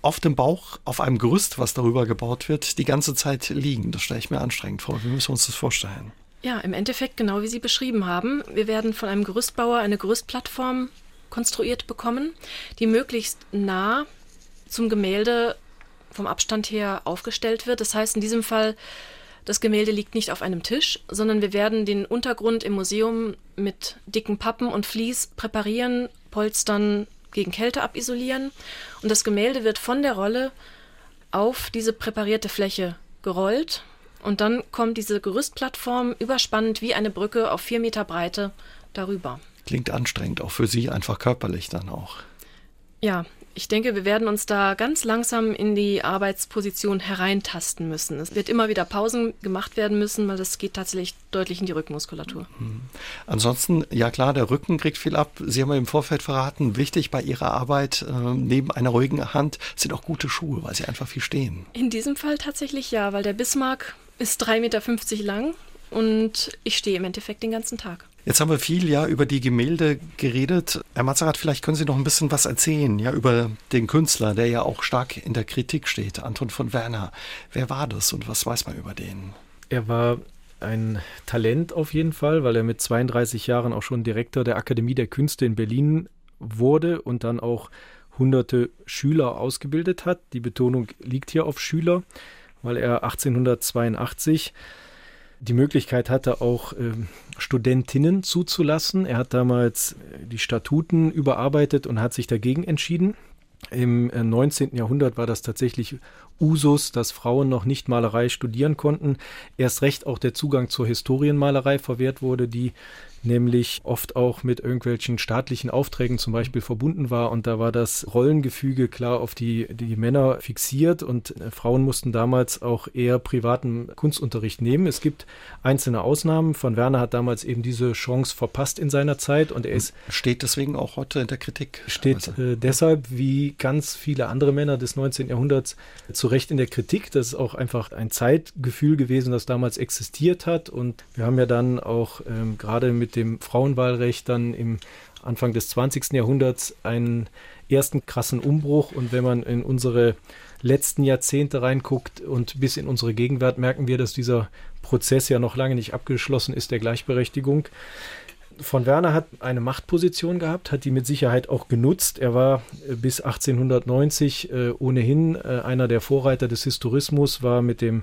auf dem Bauch, auf einem Gerüst, was darüber gebaut wird, die ganze Zeit liegen. Das stelle ich mir anstrengend vor. Wie müssen wir uns das vorstellen? Ja, im Endeffekt genau wie Sie beschrieben haben. Wir werden von einem Gerüstbauer eine Gerüstplattform konstruiert bekommen, die möglichst nah zum Gemälde vom Abstand her aufgestellt wird. Das heißt in diesem Fall, das Gemälde liegt nicht auf einem Tisch, sondern wir werden den Untergrund im Museum mit dicken Pappen und Vlies präparieren, polstern, gegen Kälte abisolieren und das Gemälde wird von der Rolle auf diese präparierte Fläche gerollt und dann kommt diese Gerüstplattform überspannend wie eine Brücke auf vier Meter Breite darüber. Klingt anstrengend, auch für Sie, einfach körperlich dann auch. Ja, ich denke, wir werden uns da ganz langsam in die Arbeitsposition hereintasten müssen. Es wird immer wieder Pausen gemacht werden müssen, weil das geht tatsächlich deutlich in die Rückenmuskulatur. Mhm. Ansonsten, ja klar, der Rücken kriegt viel ab. Sie haben ja im Vorfeld verraten, wichtig bei Ihrer Arbeit äh, neben einer ruhigen Hand sind auch gute Schuhe, weil sie einfach viel stehen. In diesem Fall tatsächlich ja, weil der Bismarck ist 3,50 Meter lang und ich stehe im Endeffekt den ganzen Tag. Jetzt haben wir viel ja über die Gemälde geredet. Herr Mazerat, vielleicht können Sie noch ein bisschen was erzählen, ja, über den Künstler, der ja auch stark in der Kritik steht, Anton von Werner. Wer war das und was weiß man über den? Er war ein Talent auf jeden Fall, weil er mit 32 Jahren auch schon Direktor der Akademie der Künste in Berlin wurde und dann auch hunderte Schüler ausgebildet hat. Die Betonung liegt hier auf Schüler, weil er 1882 die Möglichkeit hatte, auch äh, Studentinnen zuzulassen. Er hat damals äh, die Statuten überarbeitet und hat sich dagegen entschieden. Im 19. Äh, Jahrhundert war das tatsächlich Usus, dass Frauen noch nicht Malerei studieren konnten. Erst recht auch der Zugang zur Historienmalerei verwehrt wurde, die nämlich oft auch mit irgendwelchen staatlichen Aufträgen zum Beispiel verbunden war. Und da war das Rollengefüge klar auf die, die Männer fixiert und äh, Frauen mussten damals auch eher privaten Kunstunterricht nehmen. Es gibt einzelne Ausnahmen. Von Werner hat damals eben diese Chance verpasst in seiner Zeit und er ist. Steht deswegen auch heute in der Kritik? Steht also. äh, deshalb, wie ganz viele andere Männer des 19. Jahrhunderts, zu Recht in der Kritik. Das ist auch einfach ein Zeitgefühl gewesen, das damals existiert hat. Und wir haben ja dann auch ähm, gerade mit dem Frauenwahlrecht dann im Anfang des 20. Jahrhunderts einen ersten krassen Umbruch. Und wenn man in unsere letzten Jahrzehnte reinguckt und bis in unsere Gegenwart, merken wir, dass dieser Prozess ja noch lange nicht abgeschlossen ist der Gleichberechtigung von Werner hat eine Machtposition gehabt, hat die mit Sicherheit auch genutzt. Er war äh, bis 1890 äh, ohnehin äh, einer der Vorreiter des Historismus, war mit dem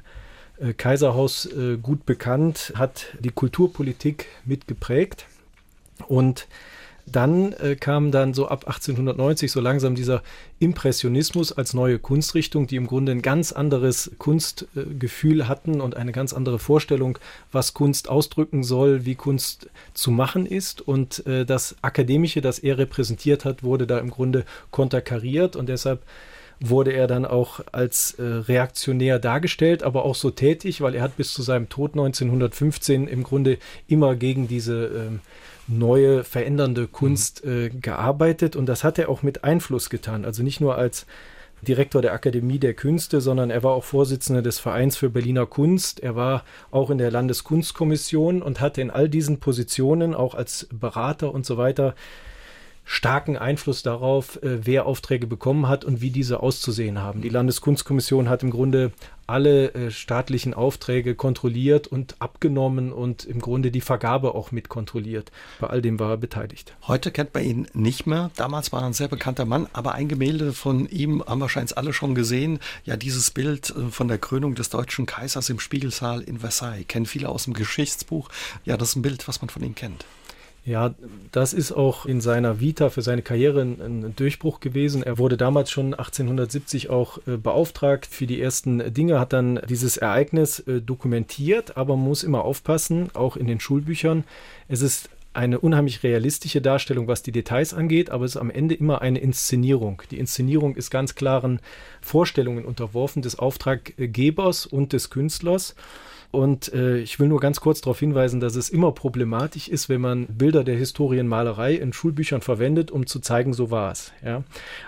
äh, Kaiserhaus äh, gut bekannt, hat die Kulturpolitik mitgeprägt und dann äh, kam dann so ab 1890 so langsam dieser Impressionismus als neue Kunstrichtung, die im Grunde ein ganz anderes Kunstgefühl äh, hatten und eine ganz andere Vorstellung, was Kunst ausdrücken soll, wie Kunst zu machen ist. Und äh, das Akademische, das er repräsentiert hat, wurde da im Grunde konterkariert und deshalb wurde er dann auch als äh, reaktionär dargestellt, aber auch so tätig, weil er hat bis zu seinem Tod 1915 im Grunde immer gegen diese äh, neue, verändernde Kunst äh, gearbeitet und das hat er auch mit Einfluss getan. Also nicht nur als Direktor der Akademie der Künste, sondern er war auch Vorsitzender des Vereins für Berliner Kunst. Er war auch in der Landeskunstkommission und hatte in all diesen Positionen, auch als Berater und so weiter, starken Einfluss darauf, äh, wer Aufträge bekommen hat und wie diese auszusehen haben. Die Landeskunstkommission hat im Grunde alle äh, staatlichen Aufträge kontrolliert und abgenommen und im Grunde die Vergabe auch mit kontrolliert. Bei all dem war er beteiligt. Heute kennt man ihn nicht mehr. Damals war er ein sehr bekannter Mann, aber ein Gemälde von ihm haben wahrscheinlich alle schon gesehen. Ja, dieses Bild äh, von der Krönung des deutschen Kaisers im Spiegelsaal in Versailles. Kennen viele aus dem Geschichtsbuch. Ja, das ist ein Bild, was man von ihm kennt. Ja, das ist auch in seiner Vita für seine Karriere ein, ein Durchbruch gewesen. Er wurde damals schon 1870 auch äh, beauftragt für die ersten Dinge, hat dann dieses Ereignis äh, dokumentiert, aber muss immer aufpassen, auch in den Schulbüchern. Es ist eine unheimlich realistische Darstellung, was die Details angeht, aber es ist am Ende immer eine Inszenierung. Die Inszenierung ist ganz klaren Vorstellungen unterworfen des Auftraggebers und des Künstlers. Und äh, ich will nur ganz kurz darauf hinweisen, dass es immer problematisch ist, wenn man Bilder der Historienmalerei in Schulbüchern verwendet, um zu zeigen, so war es. Ja?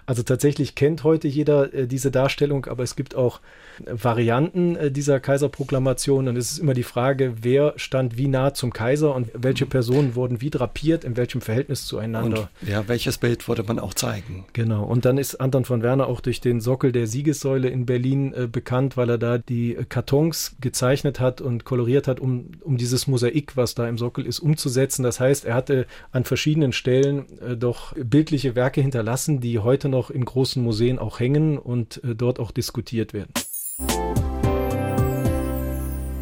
Also tatsächlich kennt heute jeder äh, diese Darstellung, aber es gibt auch Varianten äh, dieser Kaiserproklamation. Und es ist immer die Frage, wer stand wie nah zum Kaiser und welche mhm. Personen wurden wie drapiert, in welchem Verhältnis zueinander. Und, ja, welches Bild wollte man auch zeigen? Genau. Und dann ist Anton von Werner auch durch den Sockel der Siegessäule in Berlin äh, bekannt, weil er da die Kartons gezeichnet hat und koloriert hat, um, um dieses Mosaik, was da im Sockel ist, umzusetzen. Das heißt, er hatte an verschiedenen Stellen äh, doch bildliche Werke hinterlassen, die heute noch in großen Museen auch hängen und äh, dort auch diskutiert werden.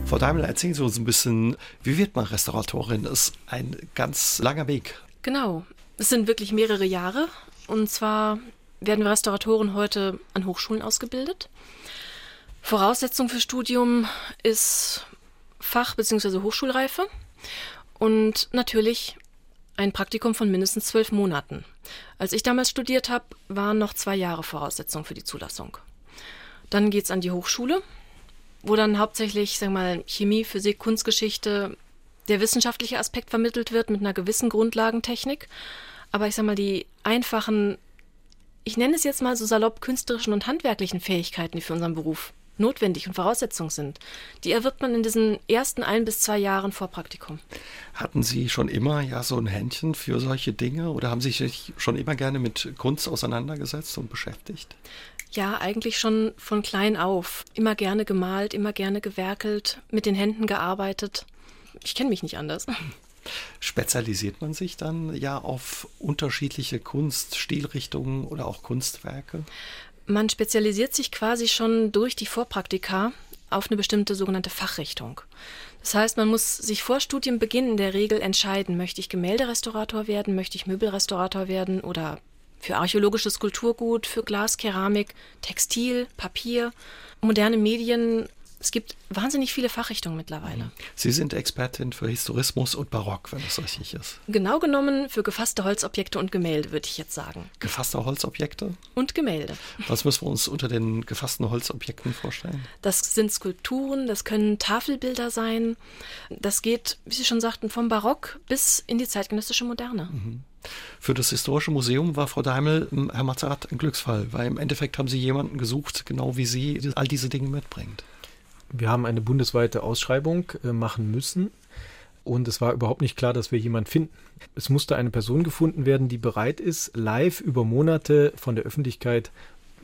Frau Daimler, erzählen Sie uns ein bisschen, wie wird man Restauratorin? Das ist ein ganz langer Weg. Genau, es sind wirklich mehrere Jahre. Und zwar werden wir Restauratoren heute an Hochschulen ausgebildet. Voraussetzung für Studium ist Fach- bzw. Hochschulreife und natürlich ein Praktikum von mindestens zwölf Monaten. Als ich damals studiert habe, waren noch zwei Jahre Voraussetzung für die Zulassung. Dann geht es an die Hochschule, wo dann hauptsächlich, wir mal, Chemie, Physik, Kunstgeschichte, der wissenschaftliche Aspekt vermittelt wird mit einer gewissen Grundlagentechnik. Aber ich sag mal, die einfachen, ich nenne es jetzt mal so salopp künstlerischen und handwerklichen Fähigkeiten, die für unseren Beruf notwendig und Voraussetzung sind, die erwirbt man in diesen ersten ein bis zwei Jahren vor Praktikum. Hatten Sie schon immer ja so ein Händchen für solche Dinge oder haben Sie sich schon immer gerne mit Kunst auseinandergesetzt und beschäftigt? Ja, eigentlich schon von klein auf. Immer gerne gemalt, immer gerne gewerkelt, mit den Händen gearbeitet. Ich kenne mich nicht anders. Spezialisiert man sich dann ja auf unterschiedliche Kunststilrichtungen oder auch Kunstwerke? Man spezialisiert sich quasi schon durch die Vorpraktika auf eine bestimmte sogenannte Fachrichtung. Das heißt, man muss sich vor Studienbeginn in der Regel entscheiden, möchte ich Gemälderestaurator werden, möchte ich Möbelrestaurator werden oder für archäologisches Kulturgut, für Glas, Keramik, Textil, Papier, moderne Medien es gibt wahnsinnig viele Fachrichtungen mittlerweile. Sie sind Expertin für Historismus und Barock, wenn das richtig ist. Genau genommen für gefasste Holzobjekte und Gemälde, würde ich jetzt sagen. Gefasste Holzobjekte? Und Gemälde. Was müssen wir uns unter den gefassten Holzobjekten vorstellen? Das sind Skulpturen, das können Tafelbilder sein. Das geht, wie Sie schon sagten, vom Barock bis in die zeitgenössische Moderne. Mhm. Für das Historische Museum war Frau Daimel, ähm, Herr Mazerat, ein Glücksfall, weil im Endeffekt haben Sie jemanden gesucht, genau wie Sie all diese Dinge mitbringt. Wir haben eine bundesweite Ausschreibung äh, machen müssen und es war überhaupt nicht klar, dass wir jemanden finden. Es musste eine Person gefunden werden, die bereit ist, live über Monate von der Öffentlichkeit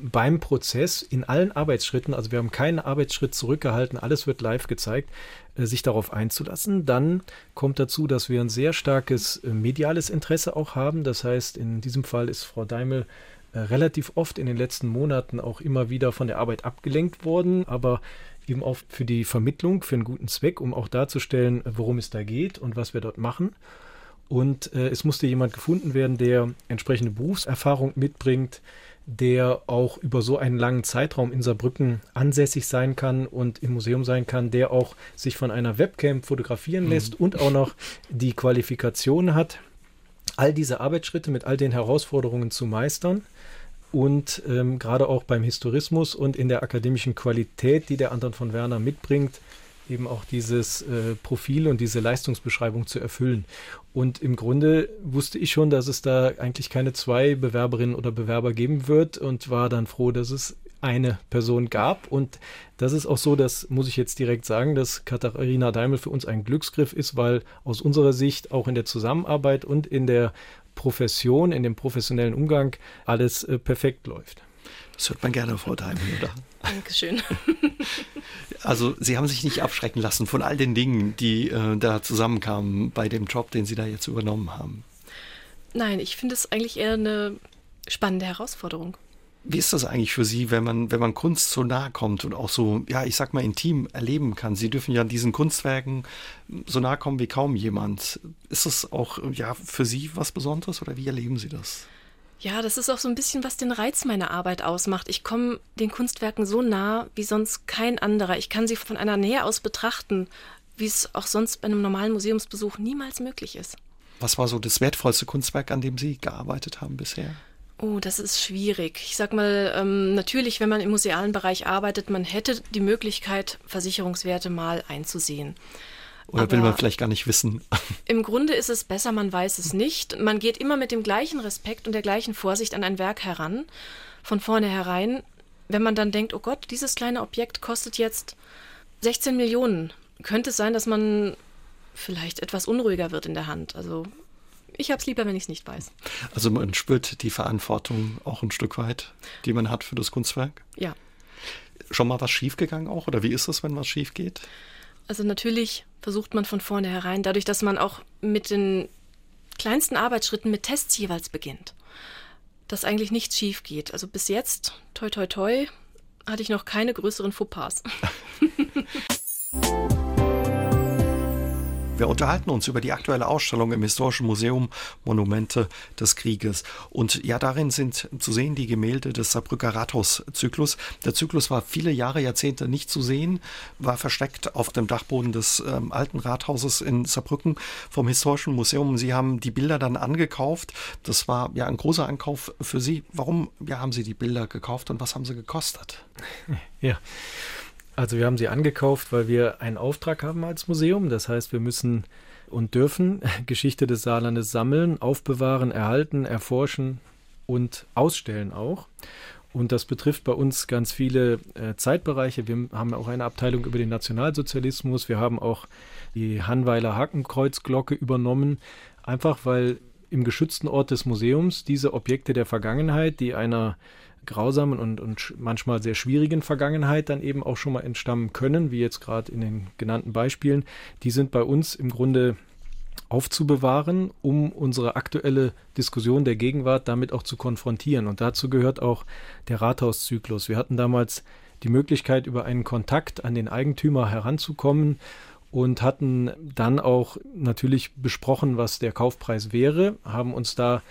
beim Prozess in allen Arbeitsschritten, also wir haben keinen Arbeitsschritt zurückgehalten, alles wird live gezeigt, äh, sich darauf einzulassen. Dann kommt dazu, dass wir ein sehr starkes äh, mediales Interesse auch haben. Das heißt, in diesem Fall ist Frau Daimel äh, relativ oft in den letzten Monaten auch immer wieder von der Arbeit abgelenkt worden, aber eben auch für die Vermittlung, für einen guten Zweck, um auch darzustellen, worum es da geht und was wir dort machen. Und äh, es musste jemand gefunden werden, der entsprechende Berufserfahrung mitbringt, der auch über so einen langen Zeitraum in Saarbrücken ansässig sein kann und im Museum sein kann, der auch sich von einer Webcam fotografieren mhm. lässt und auch noch die Qualifikation hat, all diese Arbeitsschritte mit all den Herausforderungen zu meistern und ähm, gerade auch beim Historismus und in der akademischen Qualität, die der Anton von Werner mitbringt, eben auch dieses äh, Profil und diese Leistungsbeschreibung zu erfüllen. Und im Grunde wusste ich schon, dass es da eigentlich keine zwei Bewerberinnen oder Bewerber geben wird und war dann froh, dass es eine Person gab. Und das ist auch so, das muss ich jetzt direkt sagen, dass Katharina Daimel für uns ein Glücksgriff ist, weil aus unserer Sicht auch in der Zusammenarbeit und in der Profession, in dem professionellen Umgang alles äh, perfekt läuft. Das hört man gerne, Frau Daimel, oder? Dankeschön. Also Sie haben sich nicht abschrecken lassen von all den Dingen, die äh, da zusammenkamen bei dem Job, den Sie da jetzt übernommen haben. Nein, ich finde es eigentlich eher eine spannende Herausforderung. Wie ist das eigentlich für Sie, wenn man, wenn man Kunst so nahe kommt und auch so, ja, ich sag mal, intim erleben kann? Sie dürfen ja an diesen Kunstwerken so nahe kommen wie kaum jemand. Ist das auch, ja, für Sie was Besonderes oder wie erleben Sie das? Ja, das ist auch so ein bisschen, was den Reiz meiner Arbeit ausmacht. Ich komme den Kunstwerken so nah wie sonst kein anderer. Ich kann sie von einer Nähe aus betrachten, wie es auch sonst bei einem normalen Museumsbesuch niemals möglich ist. Was war so das wertvollste Kunstwerk, an dem Sie gearbeitet haben bisher? Oh, das ist schwierig. Ich sag mal, ähm, natürlich, wenn man im musealen Bereich arbeitet, man hätte die Möglichkeit, Versicherungswerte mal einzusehen. Oder Aber will man vielleicht gar nicht wissen? Im Grunde ist es besser, man weiß es nicht. Man geht immer mit dem gleichen Respekt und der gleichen Vorsicht an ein Werk heran, von vornherein. Wenn man dann denkt, oh Gott, dieses kleine Objekt kostet jetzt 16 Millionen, könnte es sein, dass man vielleicht etwas unruhiger wird in der Hand. Also ich habe es lieber, wenn ich es nicht weiß. Also man spürt die Verantwortung auch ein Stück weit, die man hat für das Kunstwerk? Ja. Schon mal was schiefgegangen auch? Oder wie ist es, wenn was schief geht? Also natürlich versucht man von vornherein, dadurch, dass man auch mit den kleinsten Arbeitsschritten mit Tests jeweils beginnt, dass eigentlich nichts schief geht. Also bis jetzt, toi toi toi, hatte ich noch keine größeren Fauxpas. Wir unterhalten uns über die aktuelle Ausstellung im Historischen Museum Monumente des Krieges. Und ja, darin sind zu sehen die Gemälde des Saarbrücker Rathauszyklus. Der Zyklus war viele Jahre, Jahrzehnte nicht zu sehen, war versteckt auf dem Dachboden des ähm, alten Rathauses in Saarbrücken vom Historischen Museum. Sie haben die Bilder dann angekauft. Das war ja ein großer Ankauf für Sie. Warum ja, haben Sie die Bilder gekauft und was haben sie gekostet? Ja. Also wir haben sie angekauft, weil wir einen Auftrag haben als Museum. Das heißt, wir müssen und dürfen Geschichte des Saarlandes sammeln, aufbewahren, erhalten, erforschen und ausstellen auch. Und das betrifft bei uns ganz viele äh, Zeitbereiche. Wir haben auch eine Abteilung über den Nationalsozialismus. Wir haben auch die Hanweiler Hakenkreuzglocke übernommen, einfach weil im geschützten Ort des Museums diese Objekte der Vergangenheit, die einer grausamen und, und manchmal sehr schwierigen Vergangenheit dann eben auch schon mal entstammen können, wie jetzt gerade in den genannten Beispielen, die sind bei uns im Grunde aufzubewahren, um unsere aktuelle Diskussion der Gegenwart damit auch zu konfrontieren. Und dazu gehört auch der Rathauszyklus. Wir hatten damals die Möglichkeit, über einen Kontakt an den Eigentümer heranzukommen und hatten dann auch natürlich besprochen, was der Kaufpreis wäre, haben uns da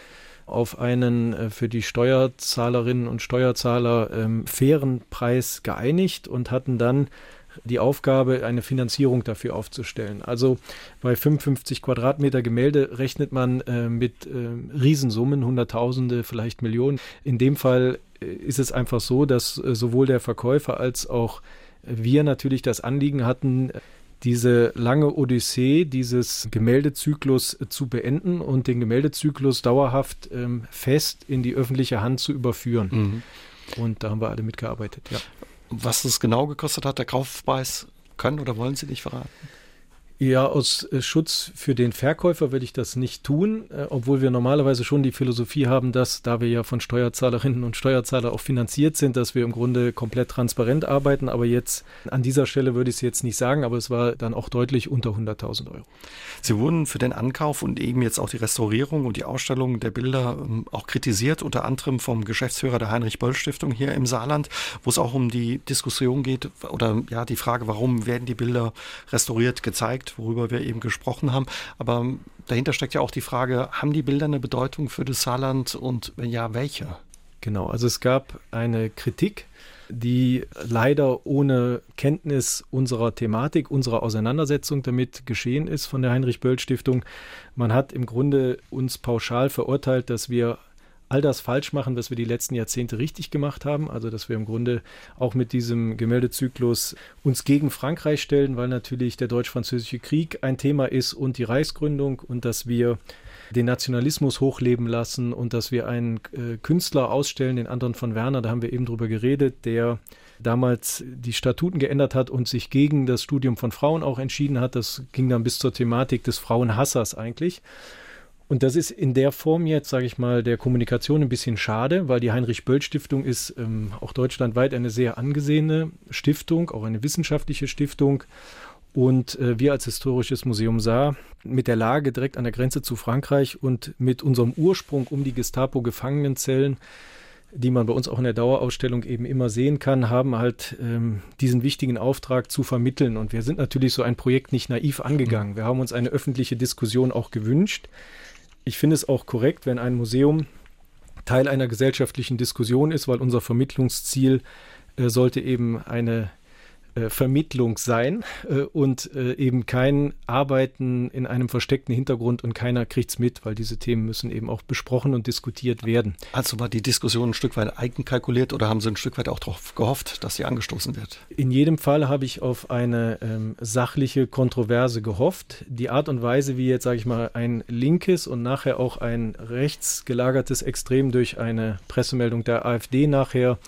auf einen äh, für die Steuerzahlerinnen und Steuerzahler ähm, fairen Preis geeinigt und hatten dann die Aufgabe, eine Finanzierung dafür aufzustellen. Also bei 55 Quadratmeter Gemälde rechnet man äh, mit äh, Riesensummen, Hunderttausende, vielleicht Millionen. In dem Fall äh, ist es einfach so, dass äh, sowohl der Verkäufer als auch wir natürlich das Anliegen hatten, diese lange Odyssee dieses Gemäldezyklus zu beenden und den Gemäldezyklus dauerhaft ähm, fest in die öffentliche Hand zu überführen. Mhm. Und da haben wir alle mitgearbeitet, ja. Was es genau gekostet hat, der Kaufpreis, können oder wollen Sie nicht verraten? Ja, aus äh, Schutz für den Verkäufer würde ich das nicht tun, äh, obwohl wir normalerweise schon die Philosophie haben, dass, da wir ja von Steuerzahlerinnen und Steuerzahlern auch finanziert sind, dass wir im Grunde komplett transparent arbeiten. Aber jetzt an dieser Stelle würde ich es jetzt nicht sagen, aber es war dann auch deutlich unter 100.000 Euro. Sie wurden für den Ankauf und eben jetzt auch die Restaurierung und die Ausstellung der Bilder ähm, auch kritisiert, unter anderem vom Geschäftsführer der Heinrich-Böll-Stiftung hier im Saarland, wo es auch um die Diskussion geht oder ja die Frage, warum werden die Bilder restauriert, gezeigt worüber wir eben gesprochen haben. Aber dahinter steckt ja auch die Frage, haben die Bilder eine Bedeutung für das Saarland und wenn ja, welche? Genau, also es gab eine Kritik, die leider ohne Kenntnis unserer Thematik, unserer Auseinandersetzung damit geschehen ist von der Heinrich-Böll-Stiftung. Man hat im Grunde uns pauschal verurteilt, dass wir all das falsch machen, was wir die letzten Jahrzehnte richtig gemacht haben. Also, dass wir im Grunde auch mit diesem Gemäldezyklus uns gegen Frankreich stellen, weil natürlich der deutsch-französische Krieg ein Thema ist und die Reichsgründung und dass wir den Nationalismus hochleben lassen und dass wir einen äh, Künstler ausstellen, den Anton von Werner, da haben wir eben drüber geredet, der damals die Statuten geändert hat und sich gegen das Studium von Frauen auch entschieden hat. Das ging dann bis zur Thematik des Frauenhassers eigentlich. Und das ist in der Form jetzt, sage ich mal, der Kommunikation ein bisschen schade, weil die Heinrich-Böll-Stiftung ist ähm, auch deutschlandweit eine sehr angesehene Stiftung, auch eine wissenschaftliche Stiftung. Und äh, wir als Historisches Museum Saar mit der Lage direkt an der Grenze zu Frankreich und mit unserem Ursprung um die Gestapo-Gefangenenzellen, die man bei uns auch in der Dauerausstellung eben immer sehen kann, haben halt ähm, diesen wichtigen Auftrag zu vermitteln. Und wir sind natürlich so ein Projekt nicht naiv angegangen. Wir haben uns eine öffentliche Diskussion auch gewünscht ich finde es auch korrekt, wenn ein Museum Teil einer gesellschaftlichen Diskussion ist, weil unser Vermittlungsziel äh, sollte eben eine Vermittlung sein äh, und äh, eben kein Arbeiten in einem versteckten Hintergrund und keiner kriegt es mit, weil diese Themen müssen eben auch besprochen und diskutiert werden. Also war die Diskussion ein Stück weit eigenkalkuliert oder haben Sie ein Stück weit auch darauf gehofft, dass sie angestoßen wird? In jedem Fall habe ich auf eine ähm, sachliche Kontroverse gehofft. Die Art und Weise, wie jetzt, sage ich mal, ein linkes und nachher auch ein rechts gelagertes Extrem durch eine Pressemeldung der AfD nachher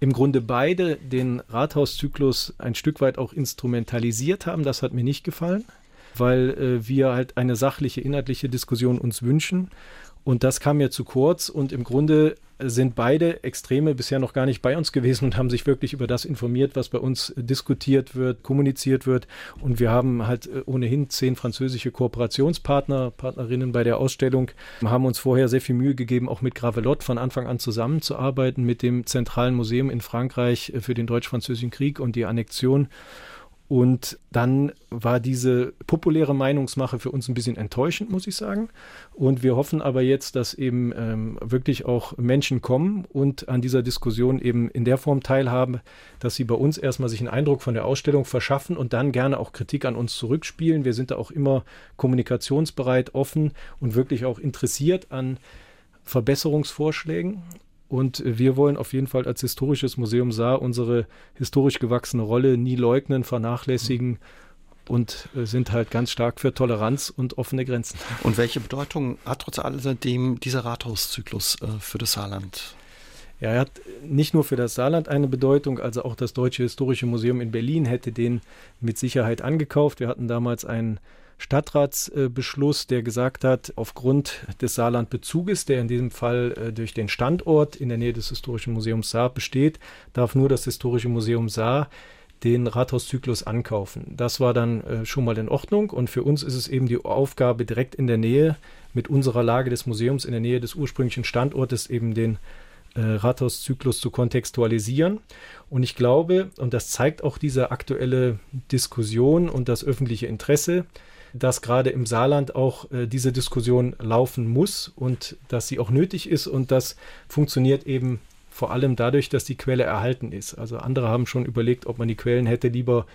im Grunde beide den Rathauszyklus ein Stück weit auch instrumentalisiert haben. Das hat mir nicht gefallen, weil äh, wir halt eine sachliche, inhaltliche Diskussion uns wünschen. Und das kam mir zu kurz und im Grunde sind beide Extreme bisher noch gar nicht bei uns gewesen und haben sich wirklich über das informiert, was bei uns diskutiert wird, kommuniziert wird. Und wir haben halt äh, ohnehin zehn französische Kooperationspartner, Partnerinnen bei der Ausstellung, haben uns vorher sehr viel Mühe gegeben, auch mit Gravelotte von Anfang an zusammenzuarbeiten, mit dem zentralen Museum in Frankreich äh, für den Deutsch-Französischen Krieg und die Annexion Und dann war diese populäre Meinungsmache für uns ein bisschen enttäuschend, muss ich sagen. Und wir hoffen aber jetzt, dass eben ähm, wirklich auch Menschen kommen und an dieser Diskussion eben in der Form teilhaben, dass sie bei uns erstmal sich einen Eindruck von der Ausstellung verschaffen und dann gerne auch Kritik an uns zurückspielen. Wir sind da auch immer kommunikationsbereit, offen und wirklich auch interessiert an Verbesserungsvorschlägen. Und wir wollen auf jeden Fall als historisches Museum Saar unsere historisch gewachsene Rolle nie leugnen, vernachlässigen und äh, sind halt ganz stark für Toleranz und offene Grenzen. Und welche Bedeutung hat trotz alledem dieser Rathauszyklus äh, für das Saarland? Ja, er hat nicht nur für das Saarland eine Bedeutung, also auch das Deutsche Historische Museum in Berlin hätte den mit Sicherheit angekauft. Wir hatten damals einen Stadtratsbeschluss, der gesagt hat, aufgrund des Saarlandbezuges, der in diesem Fall äh, durch den Standort in der Nähe des Historischen Museums Saar besteht, darf nur das Historische Museum Saar den Rathauszyklus ankaufen. Das war dann äh, schon mal in Ordnung und für uns ist es eben die Aufgabe, direkt in der Nähe mit unserer Lage des Museums, in der Nähe des ursprünglichen Standortes eben den äh, Rathauszyklus zu kontextualisieren. Und ich glaube, und das zeigt auch diese aktuelle Diskussion und das öffentliche Interesse, dass gerade im Saarland auch äh, diese Diskussion laufen muss und dass sie auch nötig ist und das funktioniert eben vor allem dadurch, dass die Quelle erhalten ist. Also andere haben schon überlegt, ob man die Quellen hätte lieber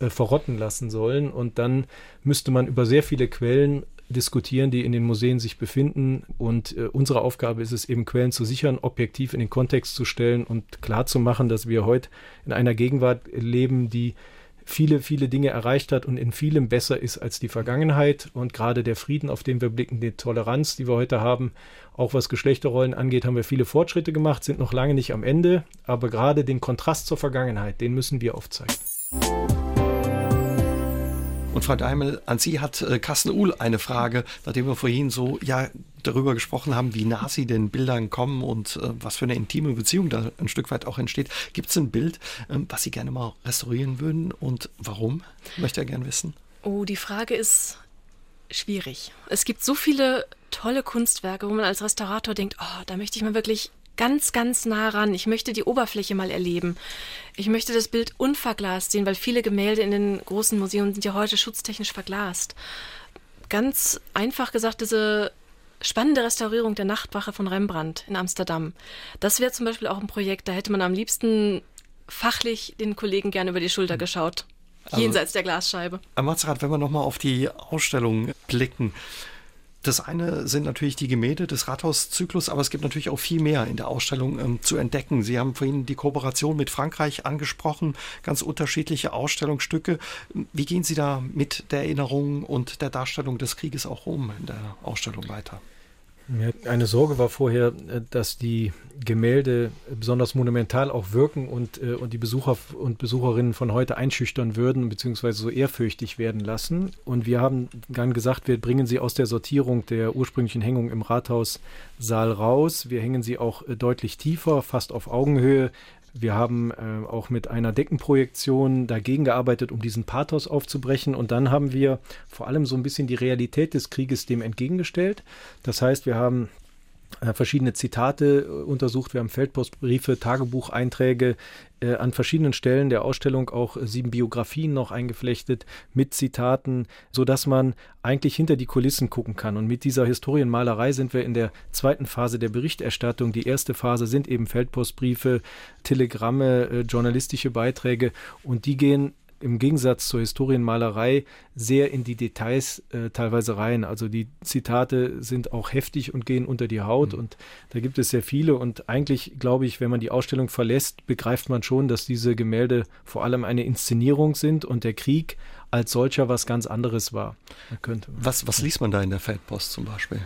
äh, verrotten lassen sollen und dann müsste man über sehr viele Quellen diskutieren, die in den Museen sich befinden. Und äh, unsere Aufgabe ist es eben, Quellen zu sichern, objektiv in den Kontext zu stellen und klar zu machen, dass wir heute in einer Gegenwart leben, die viele, viele Dinge erreicht hat und in vielem besser ist als die Vergangenheit. Und gerade der Frieden, auf den wir blicken, die Toleranz, die wir heute haben, auch was Geschlechterrollen angeht, haben wir viele Fortschritte gemacht, sind noch lange nicht am Ende. Aber gerade den Kontrast zur Vergangenheit, den müssen wir aufzeigen. Und Frau Daimel, an Sie hat äh, Carsten Uhl eine Frage, nachdem wir vorhin so ja darüber gesprochen haben, wie nah Sie den Bildern kommen und äh, was für eine intime Beziehung da ein Stück weit auch entsteht. Gibt es ein Bild, ähm, was Sie gerne mal restaurieren würden und warum? Möchte er gern wissen. Oh, die Frage ist schwierig. Es gibt so viele tolle Kunstwerke, wo man als Restaurator denkt, oh, da möchte ich mal wirklich ganz, ganz nah ran. Ich möchte die Oberfläche mal erleben. Ich möchte das Bild unverglast sehen, weil viele Gemälde in den großen Museen sind ja heute schutztechnisch verglast. Ganz einfach gesagt, diese spannende Restaurierung der Nachtwache von Rembrandt in Amsterdam. Das wäre zum Beispiel auch ein Projekt, da hätte man am liebsten fachlich den Kollegen gerne über die Schulter hm. geschaut. Also, jenseits der Glasscheibe. Herr Matzerath, wenn wir nochmal auf die Ausstellung blicken, das eine sind natürlich die Gemälde des Rathauszyklus, aber es gibt natürlich auch viel mehr in der Ausstellung ähm, zu entdecken. Sie haben vorhin die Kooperation mit Frankreich angesprochen, ganz unterschiedliche Ausstellungsstücke. Wie gehen Sie da mit der Erinnerung und der Darstellung des Krieges auch um in der Ausstellung weiter? Eine Sorge war vorher, äh, dass die Gemälde besonders monumental auch wirken und, äh, und die Besucher und Besucherinnen von heute einschüchtern würden, beziehungsweise so ehrfürchtig werden lassen. Und wir haben dann gesagt, wir bringen sie aus der Sortierung der ursprünglichen Hängung im Rathaussaal raus. Wir hängen sie auch äh, deutlich tiefer, fast auf Augenhöhe wir haben äh, auch mit einer Deckenprojektion dagegen gearbeitet, um diesen Pathos aufzubrechen. Und dann haben wir vor allem so ein bisschen die Realität des Krieges dem entgegengestellt. Das heißt, wir haben verschiedene Zitate äh, untersucht. Wir haben Feldpostbriefe, Tagebucheinträge äh, an verschiedenen Stellen der Ausstellung auch äh, sieben Biografien noch eingeflechtet mit Zitaten, so dass man eigentlich hinter die Kulissen gucken kann. Und mit dieser Historienmalerei sind wir in der zweiten Phase der Berichterstattung. Die erste Phase sind eben Feldpostbriefe, Telegramme, äh, journalistische Beiträge und die gehen im Gegensatz zur Historienmalerei sehr in die Details äh, teilweise rein. Also die Zitate sind auch heftig und gehen unter die Haut mhm. und da gibt es sehr viele und eigentlich glaube ich, wenn man die Ausstellung verlässt, begreift man schon, dass diese Gemälde vor allem eine Inszenierung sind und der Krieg als solcher was ganz anderes war. Was, was liest man da in der Feldpost zum Beispiel?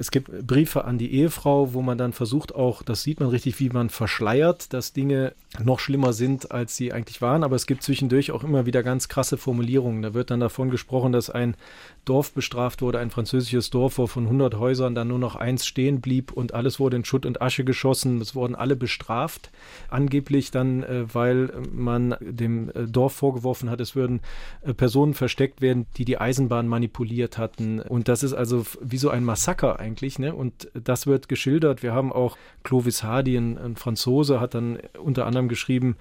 Es gibt Briefe an die Ehefrau, wo man dann versucht auch, das sieht man richtig, wie man verschleiert, dass Dinge noch schlimmer sind, als sie eigentlich waren. Aber es gibt zwischendurch auch immer wieder ganz krasse Formulierungen. Da wird dann davon gesprochen, dass ein Dorf bestraft wurde, ein französisches Dorf, wo von 100 Häusern dann nur noch eins stehen blieb und alles wurde in Schutt und Asche geschossen. Es wurden alle bestraft. Angeblich dann, äh, weil man dem äh, Dorf vorgeworfen hat, es würden äh, Personen versteckt werden, die die Eisenbahn manipuliert hatten. Und das ist also wie so ein Massaker eigentlich. Ne? Und das wird geschildert. Wir haben auch Clovis Hardy, ein, ein Franzose, hat dann unter anderem anderem geschrieben,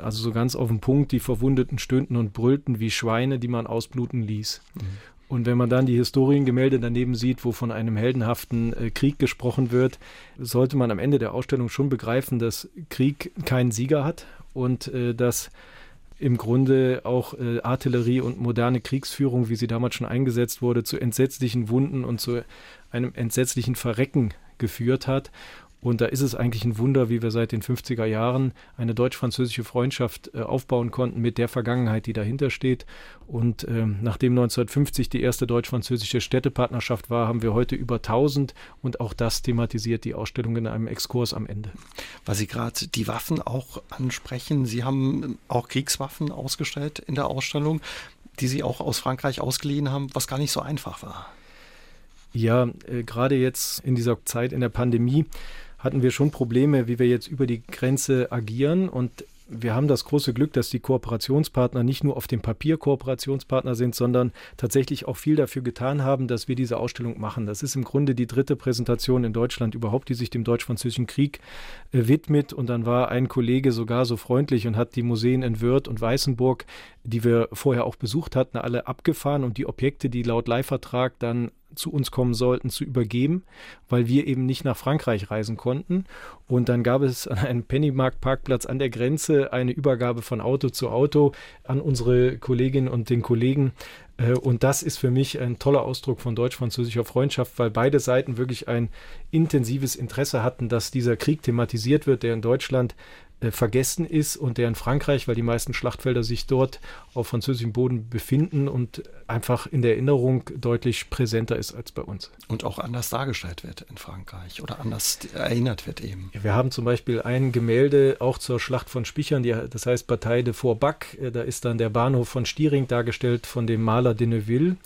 also so ganz auf den Punkt, die Verwundeten stöhnten und brüllten wie Schweine, die man ausbluten ließ. Mhm. Und wenn man dann die Historiengemälde daneben sieht, wo von einem heldenhaften äh, Krieg gesprochen wird, sollte man am Ende der Ausstellung schon begreifen, dass Krieg keinen Sieger hat und äh, dass im Grunde auch äh, Artillerie und moderne Kriegsführung, wie sie damals schon eingesetzt wurde, zu entsetzlichen Wunden und zu einem entsetzlichen Verrecken geführt hat. Und da ist es eigentlich ein Wunder, wie wir seit den 50er Jahren eine deutsch-französische Freundschaft äh, aufbauen konnten mit der Vergangenheit, die dahinter steht. Und ähm, nachdem 1950 die erste deutsch-französische Städtepartnerschaft war, haben wir heute über 1000 und auch das thematisiert die Ausstellung in einem Exkurs am Ende. Weil Sie gerade die Waffen auch ansprechen, Sie haben auch Kriegswaffen ausgestellt in der Ausstellung, die Sie auch aus Frankreich ausgeliehen haben, was gar nicht so einfach war. Ja, äh, gerade jetzt in dieser Zeit in der Pandemie hatten wir schon Probleme, wie wir jetzt über die Grenze agieren. Und wir haben das große Glück, dass die Kooperationspartner nicht nur auf dem Papier Kooperationspartner sind, sondern tatsächlich auch viel dafür getan haben, dass wir diese Ausstellung machen. Das ist im Grunde die dritte Präsentation in Deutschland überhaupt, die sich dem Deutsch-Französischen Krieg äh, widmet. Und dann war ein Kollege sogar so freundlich und hat die Museen in Wörth und Weißenburg, die wir vorher auch besucht hatten, alle abgefahren und die Objekte, die laut Leihvertrag dann zu uns kommen sollten, zu übergeben, weil wir eben nicht nach Frankreich reisen konnten. Und dann gab es an einem Pennymarkt-Parkplatz an der Grenze eine Übergabe von Auto zu Auto an unsere Kolleginnen und den Kollegen. Äh, und das ist für mich ein toller Ausdruck von deutsch-französischer Freundschaft, weil beide Seiten wirklich ein intensives Interesse hatten, dass dieser Krieg thematisiert wird, der in Deutschland vergessen ist und der in Frankreich, weil die meisten Schlachtfelder sich dort auf französischem Boden befinden und einfach in der Erinnerung deutlich präsenter ist als bei uns. Und auch anders dargestellt wird in Frankreich oder anders erinnert wird eben. Wir haben zum Beispiel ein Gemälde auch zur Schlacht von Spichern, die, das heißt Bataille de Fourbac. Äh, da ist dann der Bahnhof von Stiering dargestellt von dem Maler de Neuville.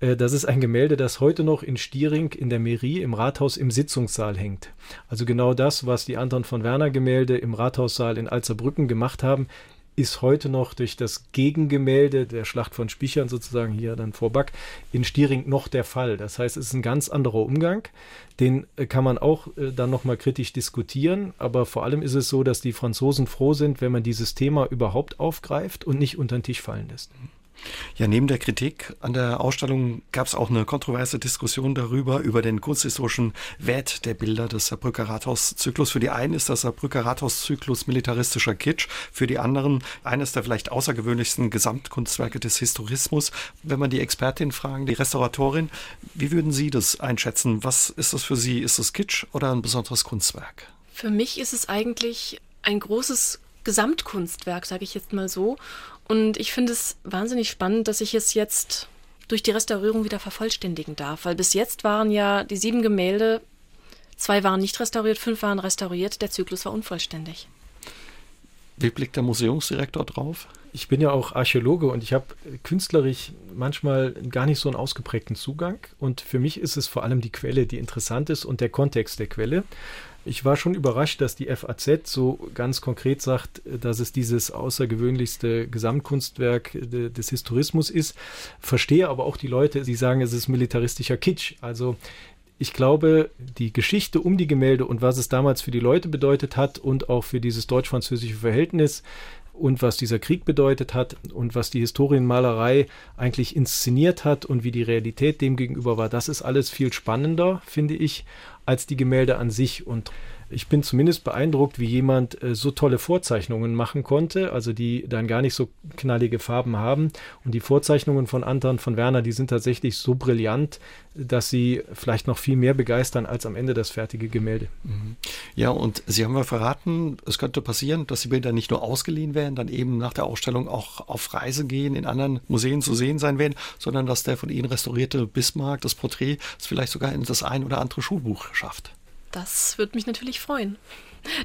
Äh, das ist ein Gemälde, das heute noch in Stiering in der Mairie im Rathaus im Sitzungssaal hängt. Also genau das, was die Anton von Werner Gemälde im Rathaussaal in Alzerbrücken gemacht haben, ist heute noch durch das Gegengemälde der Schlacht von Spichern sozusagen hier dann vor Back in Stiering noch der Fall. Das heißt, es ist ein ganz anderer Umgang. Den äh, kann man auch äh, dann nochmal kritisch diskutieren. Aber vor allem ist es so, dass die Franzosen froh sind, wenn man dieses Thema überhaupt aufgreift und nicht unter den Tisch fallen lässt. Ja, neben der Kritik an der Ausstellung gab es auch eine kontroverse Diskussion darüber, über den kunsthistorischen Wert der Bilder des Saarbrücker Rathauszyklus. Für die einen ist das Saarbrücker Rathauszyklus militaristischer Kitsch, für die anderen eines der vielleicht außergewöhnlichsten Gesamtkunstwerke des Historismus. Wenn man die Expertin fragen, die Restauratorin, wie würden Sie das einschätzen? Was ist das für Sie? Ist es Kitsch oder ein besonderes Kunstwerk? Für mich ist es eigentlich ein großes Gesamtkunstwerk, sage ich jetzt mal so. Und ich finde es wahnsinnig spannend, dass ich es jetzt durch die Restaurierung wieder vervollständigen darf. Weil bis jetzt waren ja die sieben Gemälde, zwei waren nicht restauriert, fünf waren restauriert, der Zyklus war unvollständig. Wie blickt der Museumsdirektor drauf? Ich bin ja auch Archäologe und ich habe künstlerisch manchmal gar nicht so einen ausgeprägten Zugang. Und für mich ist es vor allem die Quelle, die interessant ist und der Kontext der Quelle. Ich war schon überrascht, dass die FAZ so ganz konkret sagt, dass es dieses außergewöhnlichste Gesamtkunstwerk des Historismus ist. Verstehe aber auch die Leute, die sagen, es ist militaristischer Kitsch. Also ich glaube, die Geschichte um die Gemälde und was es damals für die Leute bedeutet hat und auch für dieses deutsch-französische Verhältnis und was dieser Krieg bedeutet hat und was die Historienmalerei eigentlich inszeniert hat und wie die Realität dem gegenüber war, das ist alles viel spannender, finde ich, als die Gemälde an sich. Und ich bin zumindest beeindruckt, wie jemand äh, so tolle Vorzeichnungen machen konnte, also die dann gar nicht so knallige Farben haben. Und die Vorzeichnungen von Anton von Werner, die sind tatsächlich so brillant, dass sie vielleicht noch viel mehr begeistern als am Ende das fertige Gemälde. Mhm. Ja, und Sie haben ja verraten, es könnte passieren, dass die Bilder nicht nur ausgeliehen werden, dann eben nach der Ausstellung auch auf Reise gehen, in anderen Museen zu sehen sein werden, sondern dass der von Ihnen restaurierte Bismarck, das Porträt, es vielleicht sogar in das ein oder andere Schulbuch schafft. Das würde mich natürlich freuen.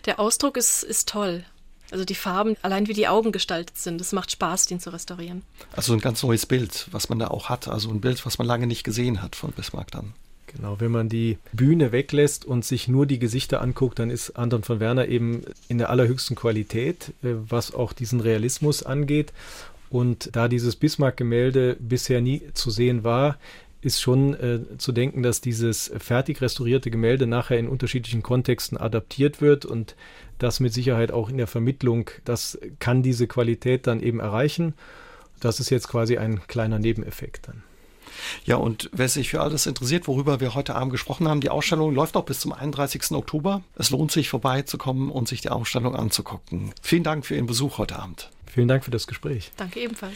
Der Ausdruck ist, ist toll. Also die Farben, allein wie die Augen gestaltet sind, es macht Spaß, den zu restaurieren. Also ein ganz neues Bild, was man da auch hat. Also ein Bild, was man lange nicht gesehen hat von Bismarck dann. Genau, wenn man die Bühne weglässt und sich nur die Gesichter anguckt, dann ist Anton von Werner eben in der allerhöchsten Qualität, äh, was auch diesen Realismus angeht. Und da dieses Bismarck-Gemälde bisher nie zu sehen war, ist schon äh, zu denken, dass dieses fertig restaurierte Gemälde nachher in unterschiedlichen Kontexten adaptiert wird und das mit Sicherheit auch in der Vermittlung, das kann diese Qualität dann eben erreichen. Das ist jetzt quasi ein kleiner Nebeneffekt dann. Ja, und wer sich für alles interessiert, worüber wir heute Abend gesprochen haben, die Ausstellung läuft auch bis zum 31. Oktober. Es lohnt sich vorbeizukommen und sich die Ausstellung anzugucken. Vielen Dank für Ihren Besuch heute Abend. Vielen Dank für das Gespräch. Danke ebenfalls.